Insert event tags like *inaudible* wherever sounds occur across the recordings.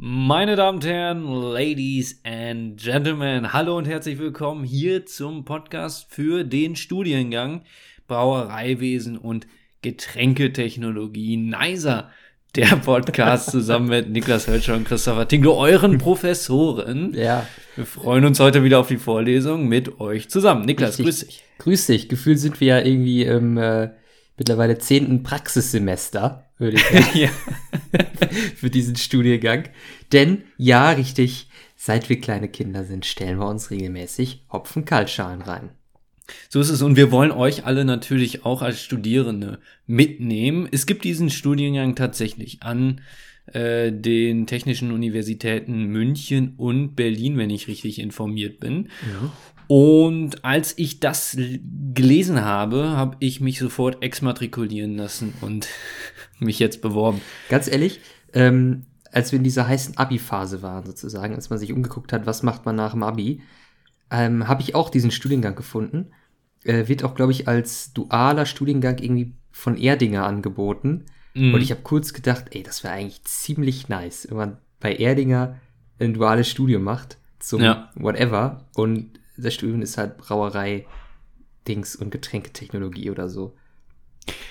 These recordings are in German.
Meine Damen und Herren, Ladies and Gentlemen, hallo und herzlich willkommen hier zum Podcast für den Studiengang Brauereiwesen und Getränketechnologie. Nicer, der Podcast *laughs* zusammen mit Niklas Hölscher und Christopher Tinglo, euren *laughs* Professoren. Ja. Wir freuen uns heute wieder auf die Vorlesung mit euch zusammen. Niklas, Richtig. grüß dich. Grüß dich. Gefühlt sind wir ja irgendwie im äh, mittlerweile zehnten Praxissemester, würde ich *laughs* sagen, ja. für diesen Studiengang. Denn, ja, richtig, seit wir kleine Kinder sind, stellen wir uns regelmäßig Hopfen-Kaltschalen rein. So ist es und wir wollen euch alle natürlich auch als Studierende mitnehmen. Es gibt diesen Studiengang tatsächlich an äh, den Technischen Universitäten München und Berlin, wenn ich richtig informiert bin. Und als ich das gelesen habe, habe ich mich sofort exmatrikulieren lassen und mich jetzt beworben. Ganz ehrlich, ähm, als wir in dieser heißen Abi-Phase waren, sozusagen, als man sich umgeguckt hat, was macht man nach dem Abi, ähm, habe ich auch diesen Studiengang gefunden. Äh, wird auch, glaube ich, als dualer Studiengang irgendwie von Erdinger angeboten. Mhm. Und ich habe kurz gedacht, ey, das wäre eigentlich ziemlich nice, wenn man bei Erdinger ein duales Studium macht zum Ja. whatever. Und das Studium ist halt Brauerei, Dings und Getränketechnologie oder so.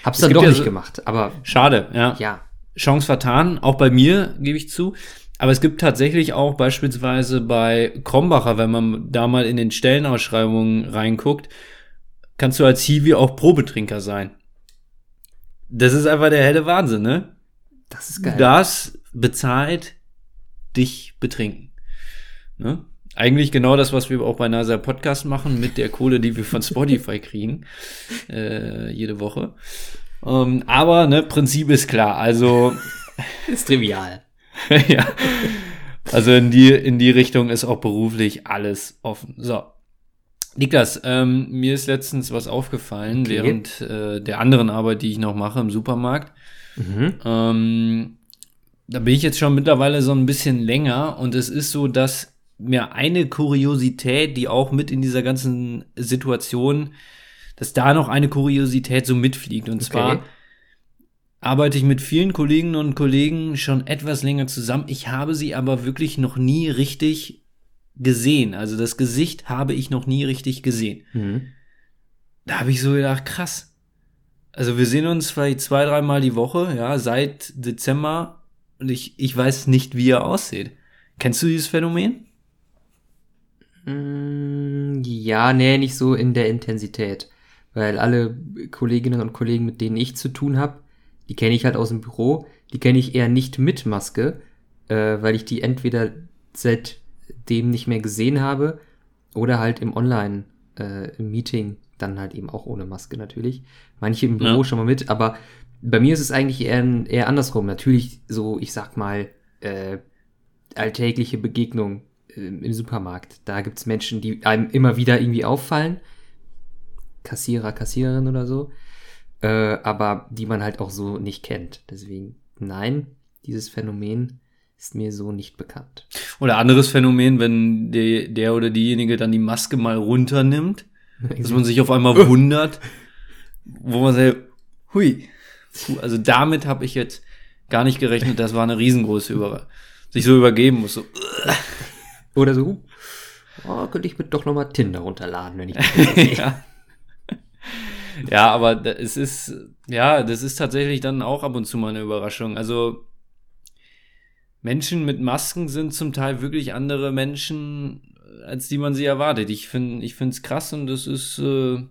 Hab's Es dann doch ja nicht so- gemacht, aber Schade, ja. ja. Chance vertan, auch bei mir, gebe ich zu. Aber es gibt tatsächlich auch beispielsweise bei Krombacher, wenn man da mal in den Stellenausschreibungen reinguckt, kannst du als Hiwi auch Probetrinker sein. Das ist einfach der helle Wahnsinn, ne? Das ist geil. Das bezahlt dich betrinken. Ne? Eigentlich genau das, was wir auch bei NASA Podcast machen, mit der Kohle, die wir von Spotify kriegen, *laughs* äh, jede Woche. Ähm, aber, ne, Prinzip ist klar. Also, *laughs* ist trivial. *laughs* ja. Also in die, in die Richtung ist auch beruflich alles offen. So. Niklas, ähm, mir ist letztens was aufgefallen, Okay. während äh, der anderen Arbeit, die ich noch mache im Supermarkt. Mhm. Ähm, da bin ich jetzt schon mittlerweile so ein bisschen länger und es ist so, dass mir eine Kuriosität, die auch mit in dieser ganzen Situation, dass da noch eine Kuriosität so mitfliegt. Und Okay. zwar arbeite ich mit vielen Kolleginnen und Kollegen schon etwas länger zusammen. Ich habe sie aber wirklich noch nie richtig gesehen. Also das Gesicht habe ich noch nie richtig gesehen. Mhm. Da habe ich so gedacht, krass. Also wir sehen uns vielleicht zwei, dreimal die Woche, ja, seit Dezember und ich, ich weiß nicht, wie er aussieht. Kennst du dieses Phänomen? Mm, Ja, nee, nicht so in der Intensität. Weil alle Kolleginnen und Kollegen, mit denen ich zu tun habe, die kenne ich halt aus dem Büro, die kenne ich eher nicht mit Maske, äh, weil ich die entweder seitdem nicht mehr gesehen habe oder halt im Online äh, dann halt eben auch ohne Maske natürlich. Manche im Büro Ja. schon mal mit, aber bei mir ist es eigentlich eher, eher andersrum. Natürlich so, ich sag mal, äh, alltägliche Begegnung im Supermarkt. Da gibt's Menschen, die einem immer wieder irgendwie auffallen. Kassierer, Kassiererin oder so. Äh, aber die man halt auch so nicht kennt. Deswegen, nein, dieses Phänomen ist mir so nicht bekannt. Oder anderes Phänomen, wenn der, der oder diejenige dann die Maske mal runternimmt, dass man sich auf einmal *laughs* wundert, wo man sagt, hui. Puh, Also damit habe ich jetzt gar nicht gerechnet, das war eine riesengroße Überraschung. Sich so übergeben muss, so, Oder so, oh, könnte ich mir doch nochmal Tinder runterladen, wenn ich *laughs* das ja. Ja, aber es ist, ja, das ist tatsächlich dann auch ab und zu mal eine Überraschung. Also Menschen mit Masken sind zum Teil wirklich andere Menschen, als die man sie erwartet. Ich finde, ich finde es krass und das ist äh, ja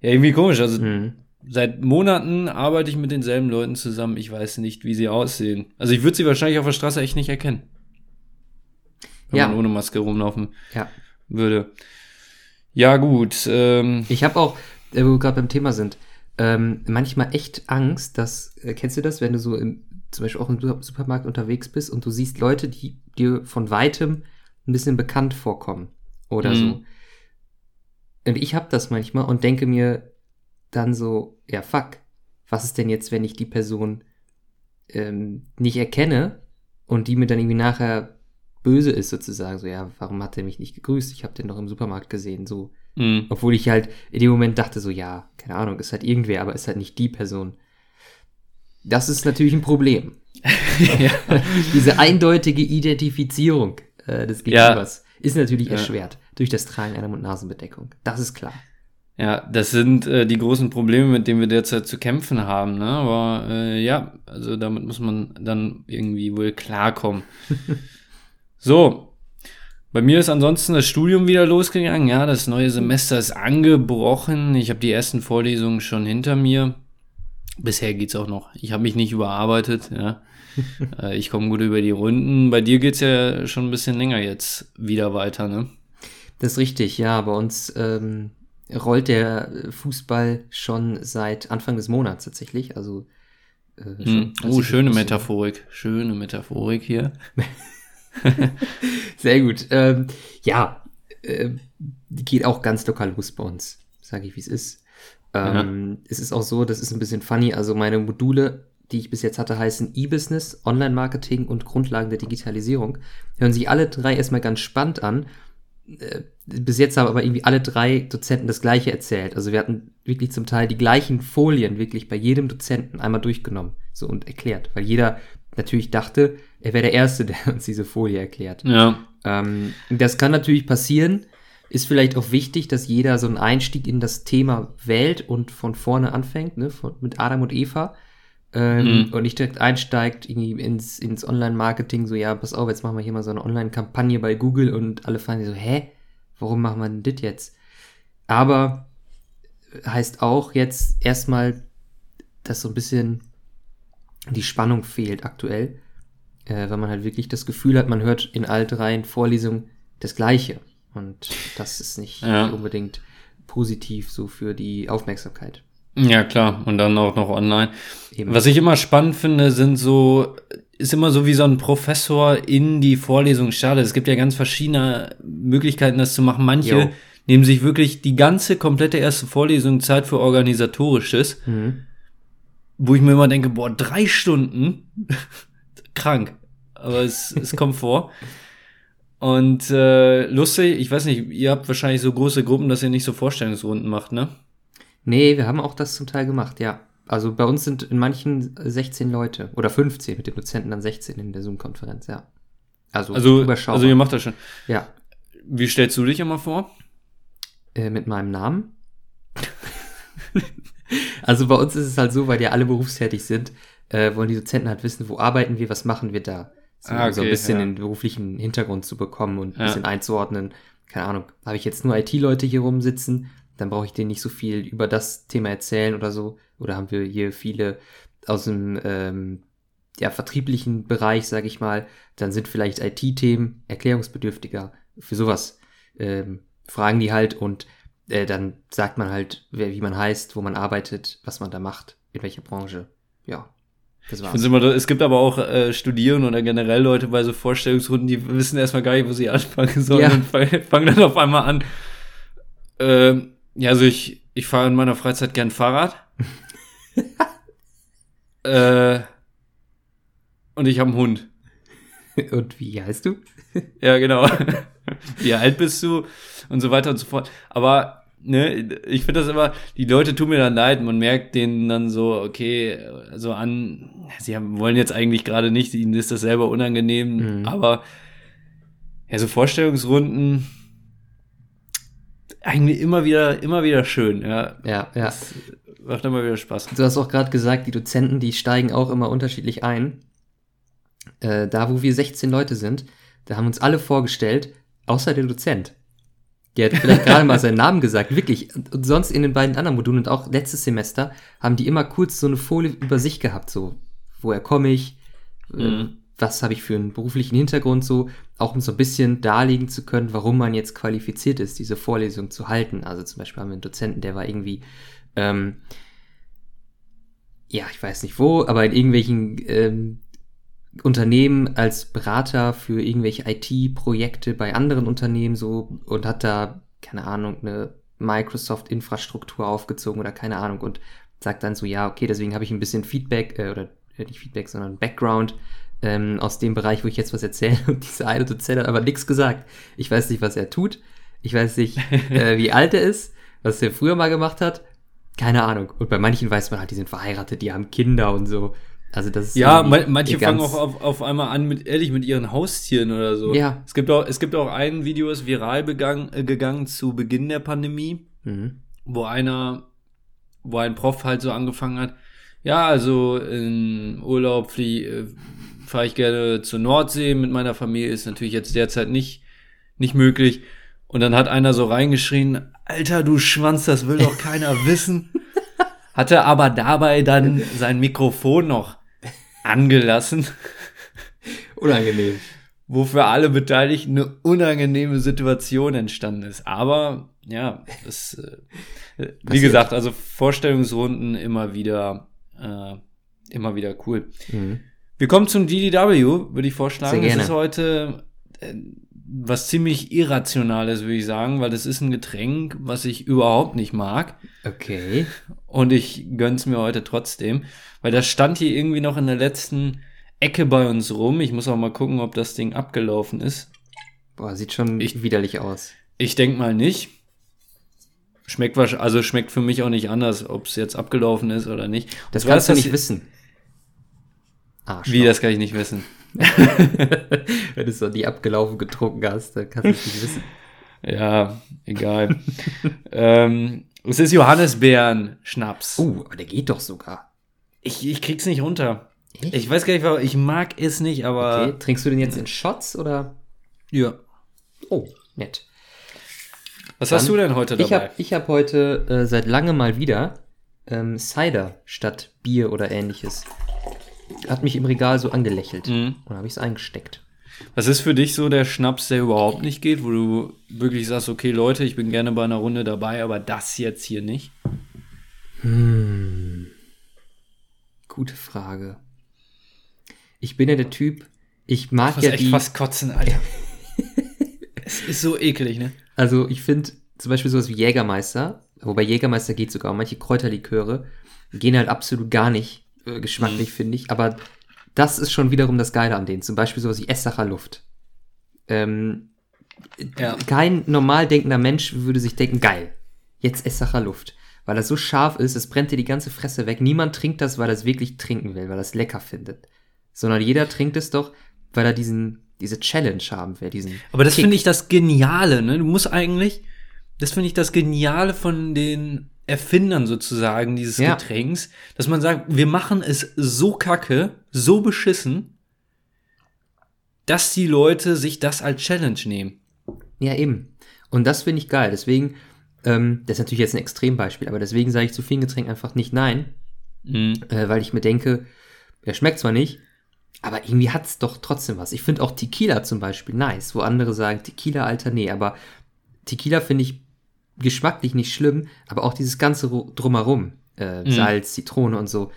irgendwie komisch. Also Mhm. seit Monaten arbeite ich mit denselben Leuten zusammen. Ich weiß nicht, wie sie aussehen. Also ich würde sie wahrscheinlich auf der Straße echt nicht erkennen, wenn Ja. man ohne Maske rumlaufen Ja. würde. Ja gut. Ähm, Ich habe auch, äh, wo wir gerade beim Thema sind, ähm, manchmal echt Angst, dass, äh, kennst du das, wenn du so im, zum Beispiel auch im Su- Supermarkt unterwegs bist und du siehst Leute, die dir von weitem ein bisschen bekannt vorkommen oder Mhm. so. Und ich habe das manchmal und denke mir dann so, ja fuck, was ist denn jetzt, wenn ich die Person ähm, nicht erkenne und die mir dann irgendwie nachher böse ist sozusagen, so ja, warum hat er mich nicht gegrüßt? Ich habe den doch im Supermarkt gesehen, so. mh. Obwohl ich halt in dem Moment dachte so, ja, keine Ahnung, ist halt irgendwer, aber ist halt nicht die Person. Das ist natürlich ein Problem. *laughs* ja. *laughs* Diese eindeutige Identifizierung äh, des Gegenübers ja. ist natürlich ja. erschwert durch das Tragen einer Mund-Nasen-Bedeckung. Das ist klar. Ja, das sind äh, die großen Probleme, mit denen wir derzeit zu kämpfen haben. Ne? Aber äh, ja, also damit muss man dann irgendwie wohl klarkommen. *laughs* so, bei mir ist ansonsten das Studium wieder losgegangen. Ja, das neue Semester ist angebrochen. Ich habe die ersten Vorlesungen schon hinter mir. Bisher geht's auch noch. Ich habe mich nicht überarbeitet. Ja. *laughs* Äh, ich komme gut über die Runden. Bei dir geht's ja schon ein bisschen länger jetzt wieder weiter, ne? Das ist richtig, ja. Bei uns ähm, rollt der Fußball schon seit Anfang des Monats tatsächlich. Also äh, hm. Oh, schöne Metaphorik. Schöne Metaphorik hier. *laughs* *laughs* Sehr gut. Ähm, ja, äh, geht auch ganz lokal los bei uns, sage ich, wie es ist. Ähm, ja. Es ist auch so, das ist ein bisschen funny. Also meine Module, die ich bis jetzt hatte, heißen E-Business, Online-Marketing und Grundlagen der Digitalisierung. Hören sich alle drei erstmal ganz spannend an. Äh, bis jetzt haben aber irgendwie alle drei Dozenten das gleiche erzählt. Also wir hatten wirklich zum Teil die gleichen Folien wirklich bei jedem Dozenten einmal durchgenommen so und erklärt, weil jeder natürlich dachte, er wäre der Erste, *laughs* der uns diese Folie erklärt. Ja. Ähm, das kann natürlich passieren. Ist vielleicht auch wichtig, dass jeder so einen Einstieg in das Thema wählt und von vorne anfängt, ne, von, mit Adam und Eva. Ähm, mhm. Und nicht direkt einsteigt irgendwie ins, ins Online-Marketing, so, ja, pass auf, jetzt machen wir hier mal so eine Online-Kampagne bei Google und alle fallen so, hä, warum machen wir denn das jetzt? Aber heißt auch jetzt erstmal, dass so ein bisschen die Spannung fehlt aktuell, äh, weil man halt wirklich das Gefühl hat, man hört in all dreien Vorlesungen das Gleiche. Und das ist nicht ja. unbedingt positiv so für die Aufmerksamkeit. Ja, klar. Und dann auch noch online. Eben. Was ich immer spannend finde, sind so, ist immer so wie so ein Professor in die Vorlesung startet. Es gibt ja ganz verschiedene Möglichkeiten, das zu machen. Manche jo. nehmen sich wirklich die ganze komplette erste Vorlesung Zeit für Organisatorisches. Mhm wo ich mir immer denke, boah, drei Stunden, *laughs* krank. Aber es, es kommt vor. Und äh, lustig, ich weiß nicht, ihr habt wahrscheinlich so große Gruppen, dass ihr nicht so Vorstellungsrunden macht, ne? Nee, wir haben auch das zum Teil gemacht, ja. Also bei uns sind in manchen 16 Leute oder 15 mit dem Dozenten dann 16 in der Zoom-Konferenz, ja. Also, also, also ihr macht das schon. Ja. Wie stellst du dich immer vor? Äh, mit meinem Namen. *laughs* Also bei uns ist es halt so, weil ja alle berufstätig sind, äh, wollen die Dozenten halt wissen, wo arbeiten wir, was machen wir da. So, ah, okay, so ein bisschen ja. den beruflichen Hintergrund zu bekommen und ein ja. bisschen einzuordnen. Keine Ahnung, habe ich jetzt nur IT-Leute hier rumsitzen, dann brauche ich denen nicht so viel über das Thema erzählen oder so. Oder haben wir hier viele aus dem ähm, ja, vertrieblichen Bereich, sage ich mal, dann sind vielleicht IT-Themen erklärungsbedürftiger. Für sowas ähm, fragen die halt und äh, dann sagt man halt, wer, wie man heißt, wo man arbeitet, was man da macht, in welcher Branche. Ja. Das war's. Ich immer, es gibt aber auch äh, Studierende oder generell Leute bei so Vorstellungsrunden, die wissen erstmal gar nicht, wo sie anfangen sollen ja. und fangen dann auf einmal an. Ähm, ja, also ich, ich fahre in meiner Freizeit gern Fahrrad. *laughs* äh, und ich habe einen Hund. Und wie heißt du? ja, genau. *laughs* wie alt bist du? Und so weiter und so fort. Aber ne, ich finde das immer, die Leute tun mir dann leid, man merkt denen dann so, okay, so an, sie haben, wollen jetzt eigentlich gerade nicht, ihnen ist das selber unangenehm, mhm. aber ja, so Vorstellungsrunden, eigentlich immer wieder, immer wieder schön, ja. Ja, ja. Das macht immer wieder Spaß. Du hast auch gerade gesagt, die Dozenten, die steigen auch immer unterschiedlich ein. Äh, da, wo wir 16 Leute sind, da haben uns alle vorgestellt, außer der Dozent. Der hat vielleicht gerade mal seinen Namen gesagt, wirklich. Und sonst in den beiden anderen Modulen und auch letztes Semester haben die immer kurz so eine Folie über sich gehabt, so woher komme ich, äh, mhm. was habe ich für einen beruflichen Hintergrund, so auch um so ein bisschen darlegen zu können, warum man jetzt qualifiziert ist, diese Vorlesung zu halten. Also zum Beispiel haben wir einen Dozenten, der war irgendwie ähm, ja, ich weiß nicht wo, aber in irgendwelchen ähm, Unternehmen als Berater für irgendwelche IT-Projekte bei anderen Unternehmen so und hat da, keine Ahnung, eine Microsoft-Infrastruktur aufgezogen oder keine Ahnung und sagt dann so, ja, okay, deswegen habe ich ein bisschen Feedback äh, oder äh, nicht Feedback, sondern Background ähm, aus dem Bereich, wo ich jetzt was erzähle. *laughs* Und dieser eine Dozent hat aber nichts gesagt. Ich weiß nicht, was er tut. Ich weiß nicht, *laughs* äh, wie alt er ist, was er früher mal gemacht hat. Keine Ahnung. Und bei manchen weiß man halt, die sind verheiratet, die haben Kinder und so. Also das ist Ja, manche fangen auch auf, auf einmal an mit ehrlich mit ihren Haustieren oder so. Ja. Es gibt auch, es gibt auch ein Video, ist viral begangen, äh, gegangen zu Beginn der Pandemie, Mhm. wo einer, wo ein Prof halt so angefangen hat, ja, also in Urlaub äh, fahre ich gerne zur Nordsee mit meiner Familie, ist natürlich jetzt derzeit nicht, nicht möglich. Und dann hat einer so reingeschrien, Alter, du Schwanz, das will doch keiner *laughs* wissen. Hatte aber dabei dann *laughs* sein Mikrofon noch angelassen, *laughs* Unangenehm. wo für alle Beteiligten eine unangenehme Situation entstanden ist. Aber ja, das, äh, *laughs* wie gesagt, also Vorstellungsrunden immer wieder, äh, immer wieder cool. Mhm. Wir kommen zum GDW, würde ich vorschlagen. Sehr gerne. Das ist heute äh, was ziemlich Irrationales, würde ich sagen, weil das ist ein Getränk, was ich überhaupt nicht mag. Okay. Und ich gönn's mir heute trotzdem, weil das stand hier irgendwie noch in der letzten Ecke bei uns rum. Ich muss auch mal gucken, ob das Ding abgelaufen ist. Boah, sieht schon Ich- widerlich aus. Ich denk mal nicht. Schmeckt wahrscheinlich, also schmeckt für mich auch nicht anders, ob es jetzt abgelaufen ist oder nicht. Das Und kannst du nicht wissen. Arschloch. Wie, das kann ich nicht wissen. *laughs* Wenn du so die abgelaufen getrunken hast, dann kannst du es nicht wissen. Ja, egal. ähm, es ist Johannisbeeren-Schnaps. Oh, aber der geht doch sogar. Ich, ich krieg's nicht runter. Echt? Ich weiß gar nicht, warum. Ich mag es nicht, aber. Okay. Trinkst du den jetzt in Shots oder? Ja. Oh, nett. Was Dann- hast du denn heute dabei? Ich habe ich hab heute äh, seit langem mal wieder ähm, Cider statt Bier oder ähnliches. Hat mich im Regal so angelächelt. Mhm. Und habe ich es eingesteckt. Was ist für dich so der Schnaps, der überhaupt nicht geht, wo du wirklich sagst, okay, Leute, ich bin gerne bei einer Runde dabei, aber das jetzt hier nicht? Hm. Gute Frage. Ich bin ja der Typ, ich mag Ich ja echt die. fast kotzen, Alter. *laughs* es ist so eklig, ne? Also ich finde zum Beispiel sowas wie Jägermeister, wobei Jägermeister geht sogar, manche Kräuterliköre gehen halt absolut gar nicht äh, geschmacklich, Mhm. finde ich. Aber das ist schon wiederum das Geile an denen. Zum Beispiel sowas wie Essacher Luft. Ähm, Ja. Kein normal denkender Mensch würde sich denken, geil, jetzt Essacher Luft. Weil das so scharf ist, es brennt dir die ganze Fresse weg. Niemand trinkt das, weil er es wirklich trinken will, weil er es lecker findet. Sondern jeder trinkt es doch, weil er diesen, diese Challenge haben will, diesen Aber das finde ich das Geniale, ne? Du musst eigentlich, das finde ich das Geniale von den Erfindern sozusagen dieses Ja. Getränks, dass man sagt, wir machen es so kacke, so beschissen, dass die Leute sich das als Challenge nehmen. Ja, eben. Und das finde ich geil. Deswegen, ähm, das ist natürlich jetzt ein Extrembeispiel, aber deswegen sage ich zu vielen Getränken einfach nicht nein, Mhm. äh, weil ich mir denke, der schmeckt zwar nicht, aber irgendwie hat's doch trotzdem was. Ich finde auch Tequila zum Beispiel nice, wo andere sagen, Tequila, Alter, nee, aber Tequila finde ich geschmacklich nicht schlimm, aber auch dieses ganze Ru- Drumherum, äh, Mhm. Salz, Zitrone und so,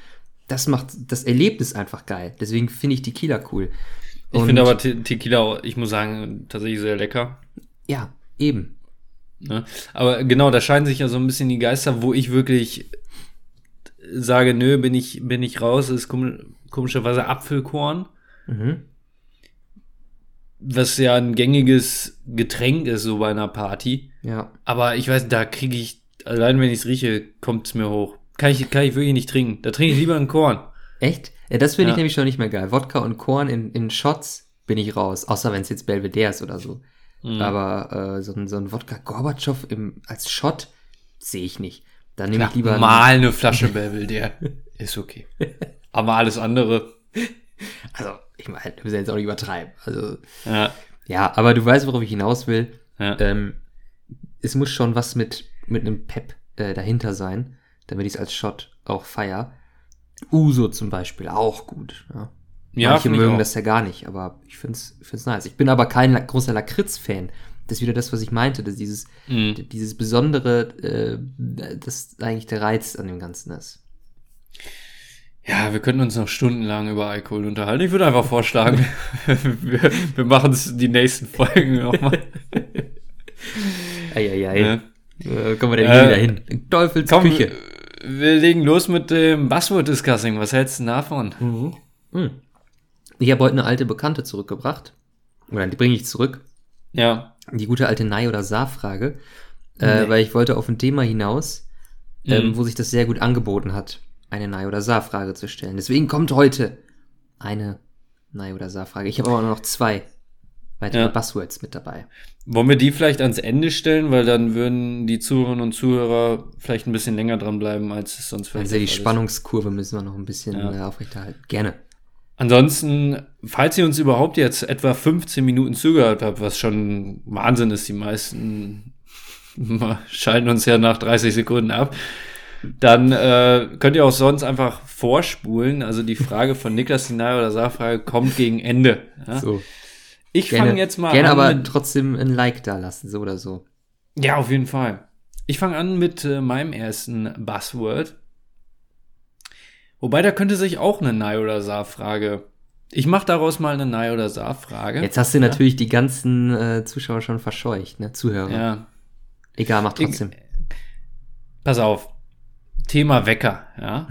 das macht das Erlebnis einfach geil. Deswegen finde ich Tequila cool. Ich Und- finde aber Te Tequila, ich muss sagen, tatsächlich sehr lecker. Ja, eben. Ne? Aber genau, da scheinen sich ja so ein bisschen die Geister, wo ich wirklich sage, nö, bin ich, bin ich raus, ist kom komischerweise Apfelkorn, Mhm. Was ja ein gängiges Getränk ist, so bei einer Party. Ja. Aber ich weiß, da kriege ich, allein wenn ich es rieche, kommt es mir hoch. Kann ich, kann ich wirklich nicht trinken. Da trinke ich lieber einen Korn. Echt? Ja, das finde Ja. ich nämlich schon nicht mehr geil. Wodka und Korn in, in Shots bin ich raus. Außer wenn es jetzt Belvedere ist oder so. Mhm. Aber äh, so, ein- so ein Wodka Gorbatschow im, als Shot sehe ich nicht. Dann nehme ich lieber. einen- mal eine Flasche *laughs* Belvedere. ist okay. Aber alles andere, Also, ich meine, wir müssen jetzt auch nicht übertreiben. Also, ja. ja, aber du weißt, worauf ich hinaus will. ja. Ähm, es muss schon was mit, mit einem Pep äh, dahinter sein, damit ich es als Shot auch feier. Uso zum Beispiel, auch gut. Ja. Ja, Manche mögen das ja gar nicht, aber ich finde es nice. Ich bin aber kein großer Lakritz-Fan. Das ist wieder das, was ich meinte, dass dieses, Mhm. dieses besondere, äh, das eigentlich der Reiz an dem Ganzen ist. Ja, wir könnten uns noch stundenlang über Alkohol unterhalten. Ich würde einfach vorschlagen, *laughs* wir, wir machen es die nächsten Folgen nochmal. Eieiei. Ja. Äh, kommen wir denn Äh, wieder hin? In Teufels Komm, Küche. wir legen los mit dem Buzzword-Discussing. Was hältst du denn davon? Mhm. Mhm. Ich habe heute eine alte Bekannte zurückgebracht. Oder die bringe ich zurück. Ja. Die gute alte Nei- oder Saar-Frage. Äh, Nee. weil ich wollte auf ein Thema hinaus, ähm, Mhm. wo sich das sehr gut angeboten hat. Eine Nein- oder Sa-Frage zu stellen. Deswegen kommt heute eine Nein- oder Sa-Frage. Ich habe aber noch zwei weitere Ja. Buzzwords mit dabei. Wollen wir die vielleicht ans Ende stellen, weil dann würden die Zuhörerinnen und Zuhörer vielleicht ein bisschen länger dran bleiben, als es sonst vielleicht Also die. Spannungskurve müssen wir noch ein bisschen Ja. äh, aufrechterhalten. Gerne. Ansonsten, falls ihr uns überhaupt jetzt etwa 15 Minuten zugehört habt, was schon Wahnsinn ist, die meisten *laughs* schalten uns ja nach 30 Sekunden ab, dann äh, könnt ihr auch sonst einfach vorspulen. Also die Frage von Niklas, die Nahe oder Saarfrage kommt gegen Ende. Ja? So. ich Gerne, fange jetzt mal gerne an. aber mit, trotzdem ein Like da lassen, so oder so. ja, auf jeden Fall. Ich fange an mit äh, meinem ersten Buzzword. Wobei, da könnte sich auch eine Nein- oder Saar-Frage. Ich mache daraus mal eine Nein- oder Saar-Frage. Jetzt hast du natürlich die ganzen äh, Zuschauer schon verscheucht, ne? Zuhörer. Ja, Egal, mach trotzdem. pass auf. Thema Wecker, ja.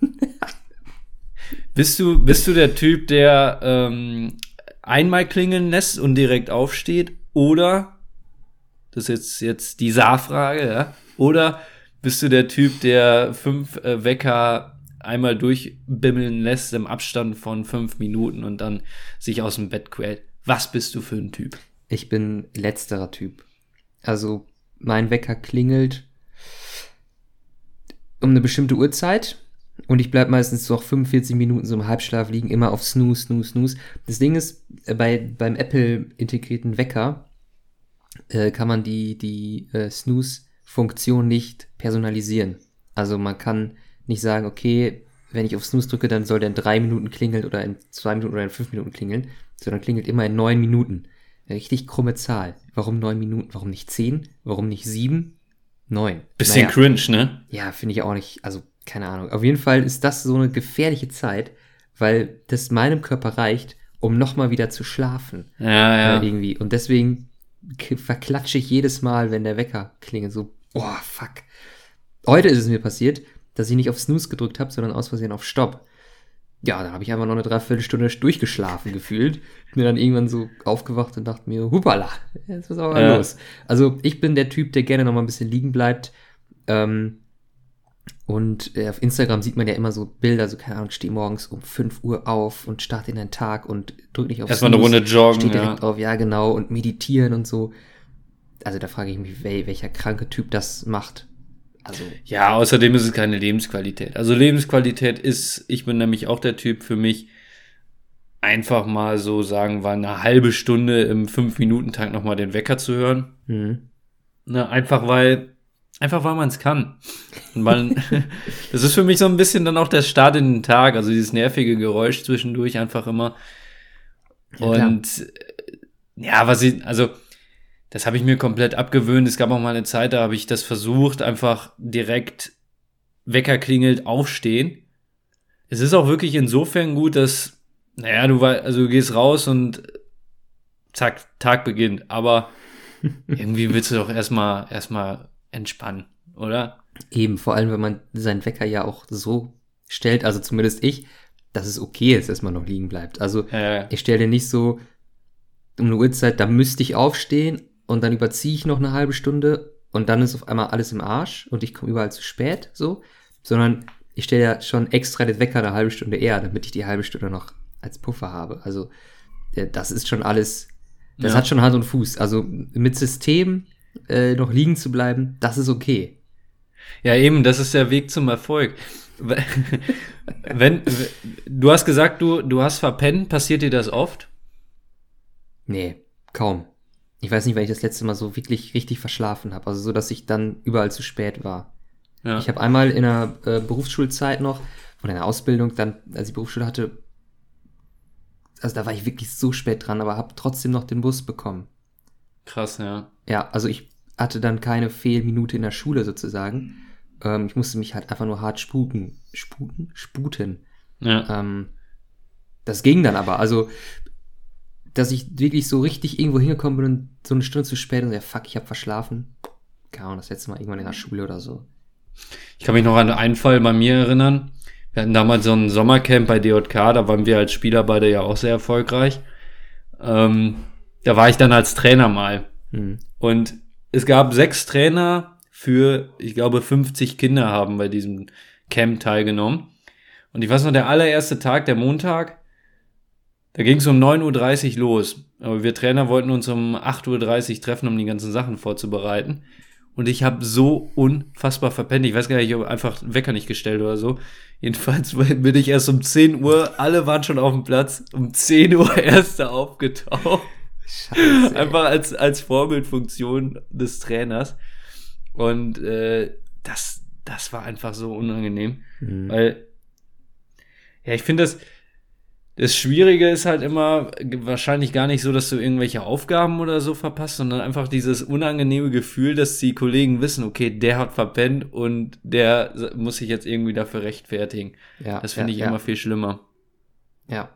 *laughs* bist du, bist du der Typ, der ähm, einmal klingeln lässt und direkt aufsteht? Oder, das ist jetzt, jetzt die Saarfrage, ja? Oder bist du der Typ, der fünf äh, Wecker einmal durchbimmeln lässt im Abstand von fünf Minuten und dann sich aus dem Bett quält? Was bist du für ein Typ? Ich bin letzterer Typ. Also, mein Wecker klingelt um eine bestimmte Uhrzeit und ich bleib meistens so auch 45 Minuten so im Halbschlaf liegen, immer auf Snooze, Snooze, Snooze. Das Ding ist, äh, bei, beim Apple integrierten Wecker äh, kann man die, die äh, Snooze-Funktion nicht personalisieren. Also man kann nicht sagen, okay, wenn ich auf Snooze drücke, dann soll der in drei Minuten klingeln oder in zwei Minuten oder in fünf Minuten klingeln, sondern klingelt immer in neun Minuten. Eine richtig krumme Zahl. Warum neun Minuten? Warum nicht zehn? Warum nicht sieben? Neun. Bisschen Naja. cringe, ne? Ja, finde ich auch nicht. Also, keine Ahnung. Auf jeden Fall ist das so eine gefährliche Zeit, weil das meinem Körper reicht, um nochmal wieder zu schlafen. Ja, ja. Äh, irgendwie. Und deswegen verklatsche ich jedes Mal, wenn der Wecker klingelt, so, oh, fuck. Heute ist es mir passiert, dass ich nicht auf Snooze gedrückt habe, sondern aus Versehen auf Stopp. Ja, dann habe ich einfach noch eine Dreiviertelstunde durchgeschlafen gefühlt. Bin dann irgendwann so aufgewacht und dachte mir, hupala, jetzt ist aber Ja. los. Also ich bin der Typ, der gerne noch mal ein bisschen liegen bleibt. Ähm, und äh, auf Instagram sieht man ja immer so Bilder, so keine Ahnung, steh morgens um 5 Uhr auf und starte in den Tag und drück nicht auf Erstmal eine Runde joggen, Steht ja. direkt drauf, ja genau, und meditieren und so. Also da frage ich mich, wel welcher kranke Typ das macht. Also, Ja, außerdem ist es keine Lebensqualität. Also Lebensqualität ist, ich bin nämlich auch der Typ für mich, einfach mal so sagen wir eine halbe Stunde im 5-Minuten-Tag nochmal den Wecker zu hören. hm. Ne, einfach weil, einfach weil man es kann. Und weil, *laughs* das ist für mich so ein bisschen dann auch der Start in den Tag, also dieses nervige Geräusch zwischendurch einfach immer. Und äh, ja, was ich, also das habe ich mir komplett abgewöhnt. Es gab auch mal eine Zeit, da habe ich das versucht, einfach direkt Wecker klingelt, aufstehen. Es ist auch wirklich insofern gut, dass, naja, du also du gehst raus und zack, Tag beginnt. Aber *laughs* irgendwie willst du doch erstmal erstmal entspannen, oder? Eben, vor allem, wenn man seinen Wecker ja auch so stellt, also zumindest ich, dass es okay ist, dass man noch liegen bleibt. Also Äh, ich stelle dir nicht so um eine Uhrzeit, da müsste ich aufstehen und dann überziehe ich noch eine halbe Stunde und dann ist auf einmal alles im Arsch und ich komme überall zu spät, so, sondern ich stelle ja schon extra den Wecker eine halbe Stunde eher, damit ich die halbe Stunde noch als Puffer habe. Also äh, das ist schon alles, das Ja. hat schon Hand und Fuß. Also mit System äh, noch liegen zu bleiben, das ist okay. Ja, eben, das ist der Weg zum Erfolg. *laughs* Wenn, du hast gesagt, du, du hast verpennt, passiert dir das oft? Nee, kaum. Ich weiß nicht, weil ich das letzte Mal so wirklich richtig verschlafen habe. Also so, dass ich dann überall zu spät war. Ja. Ich habe einmal in der äh, Berufsschulzeit noch, oder in der Ausbildung, dann, als ich Berufsschule hatte, also da war ich wirklich so spät dran, aber habe trotzdem noch den Bus bekommen. Krass, ja. Ja, also ich hatte dann keine Fehlminute in der Schule sozusagen. Ähm, ich musste mich halt einfach nur hart sputen. Sputen? Sputen. Ja. Ähm, das ging dann aber. Also, dass ich wirklich so richtig irgendwo hingekommen bin und so eine Stunde zu spät und so, ja, fuck, ich habe verschlafen. Keine Ahnung, das letzte Mal irgendwann in der Schule oder so. Ich kann mich noch an einen Fall bei mir erinnern. Wir hatten damals so ein Sommercamp bei DJK, da waren wir als Spieler beide ja auch sehr erfolgreich. Ähm, da war ich dann als Trainer mal. Hm. Und es gab sechs Trainer für, ich glaube, 50 Kinder haben bei diesem Camp teilgenommen. Und ich weiß noch, der allererste Tag, der Montag, da ging es um 9.30 Uhr los. Aber wir Trainer wollten uns um 8.30 Uhr treffen, um die ganzen Sachen vorzubereiten. Und ich habe so unfassbar verpennt. Ich weiß gar nicht, ich habe einfach Wecker nicht gestellt oder so. Jedenfalls *laughs* bin ich erst um 10 Uhr, alle waren schon auf dem Platz, um 10 Uhr *laughs* erst da aufgetaucht. Scheiße. Einfach als, als Vorbildfunktion des Trainers. Und äh, das, das war einfach so unangenehm. Mhm. Weil, ja, ich finde das, das Schwierige ist halt immer wahrscheinlich gar nicht so, dass du irgendwelche Aufgaben oder so verpasst, sondern einfach dieses unangenehme Gefühl, dass die Kollegen wissen, okay, der hat verpennt und der muss sich jetzt irgendwie dafür rechtfertigen. Ja, das finde ja, ich ja. immer viel schlimmer. Ja,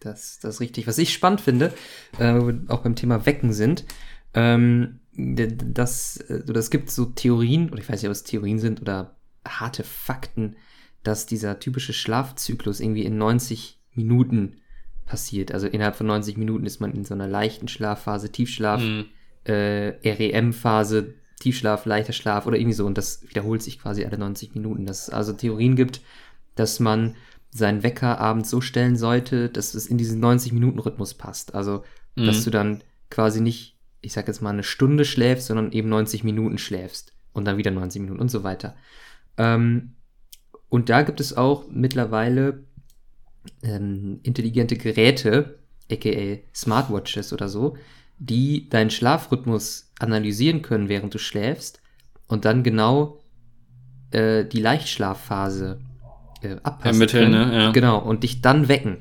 das, das ist richtig. Was ich spannend finde, äh, auch beim Thema Wecken sind, ähm, das, äh, das gibt so Theorien, oder ich weiß nicht, ob es Theorien sind oder harte Fakten, dass dieser typische Schlafzyklus irgendwie in 90 Minuten passiert. Also innerhalb von 90 Minuten ist man in so einer leichten Schlafphase, Tiefschlaf, mhm. äh, REM-Phase, Tiefschlaf, leichter Schlaf oder irgendwie so. Und das wiederholt sich quasi alle 90 Minuten. Dass es also Theorien gibt, dass man seinen Wecker abends so stellen sollte, dass es in diesen 90-Minuten-Rhythmus passt. Also, mhm. dass du dann quasi nicht, ich sag jetzt mal, eine Stunde schläfst, sondern eben 90 Minuten schläfst und dann wieder 90 Minuten und so weiter. Ähm, und da gibt es auch mittlerweile ähm, intelligente Geräte, aka Smartwatches oder so, die deinen Schlafrhythmus analysieren können, während du schläfst und dann genau äh, die Leichtschlafphase äh, abpassen Ermitteln, können. Ne? Ja. Genau, und dich dann wecken.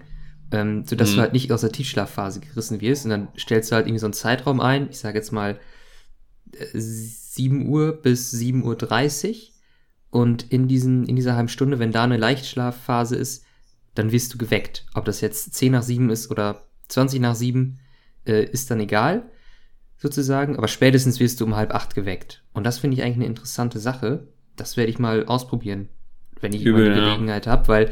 Ähm, sodass mhm. du halt nicht aus der Tiefschlafphase gerissen wirst. Und dann stellst du halt irgendwie so einen Zeitraum ein, ich sage jetzt mal äh, 7 Uhr bis 7.30 Uhr. Und in, diesen, in dieser halben Stunde, wenn da eine Leichtschlafphase ist, dann wirst du geweckt. Ob das jetzt 10 nach 7 ist oder 20 nach 7, äh, ist dann egal, sozusagen. Aber spätestens wirst du um halb acht geweckt. Und das finde ich eigentlich eine interessante Sache. Das werde ich mal ausprobieren, wenn ich Übel, die Gelegenheit ja. habe, weil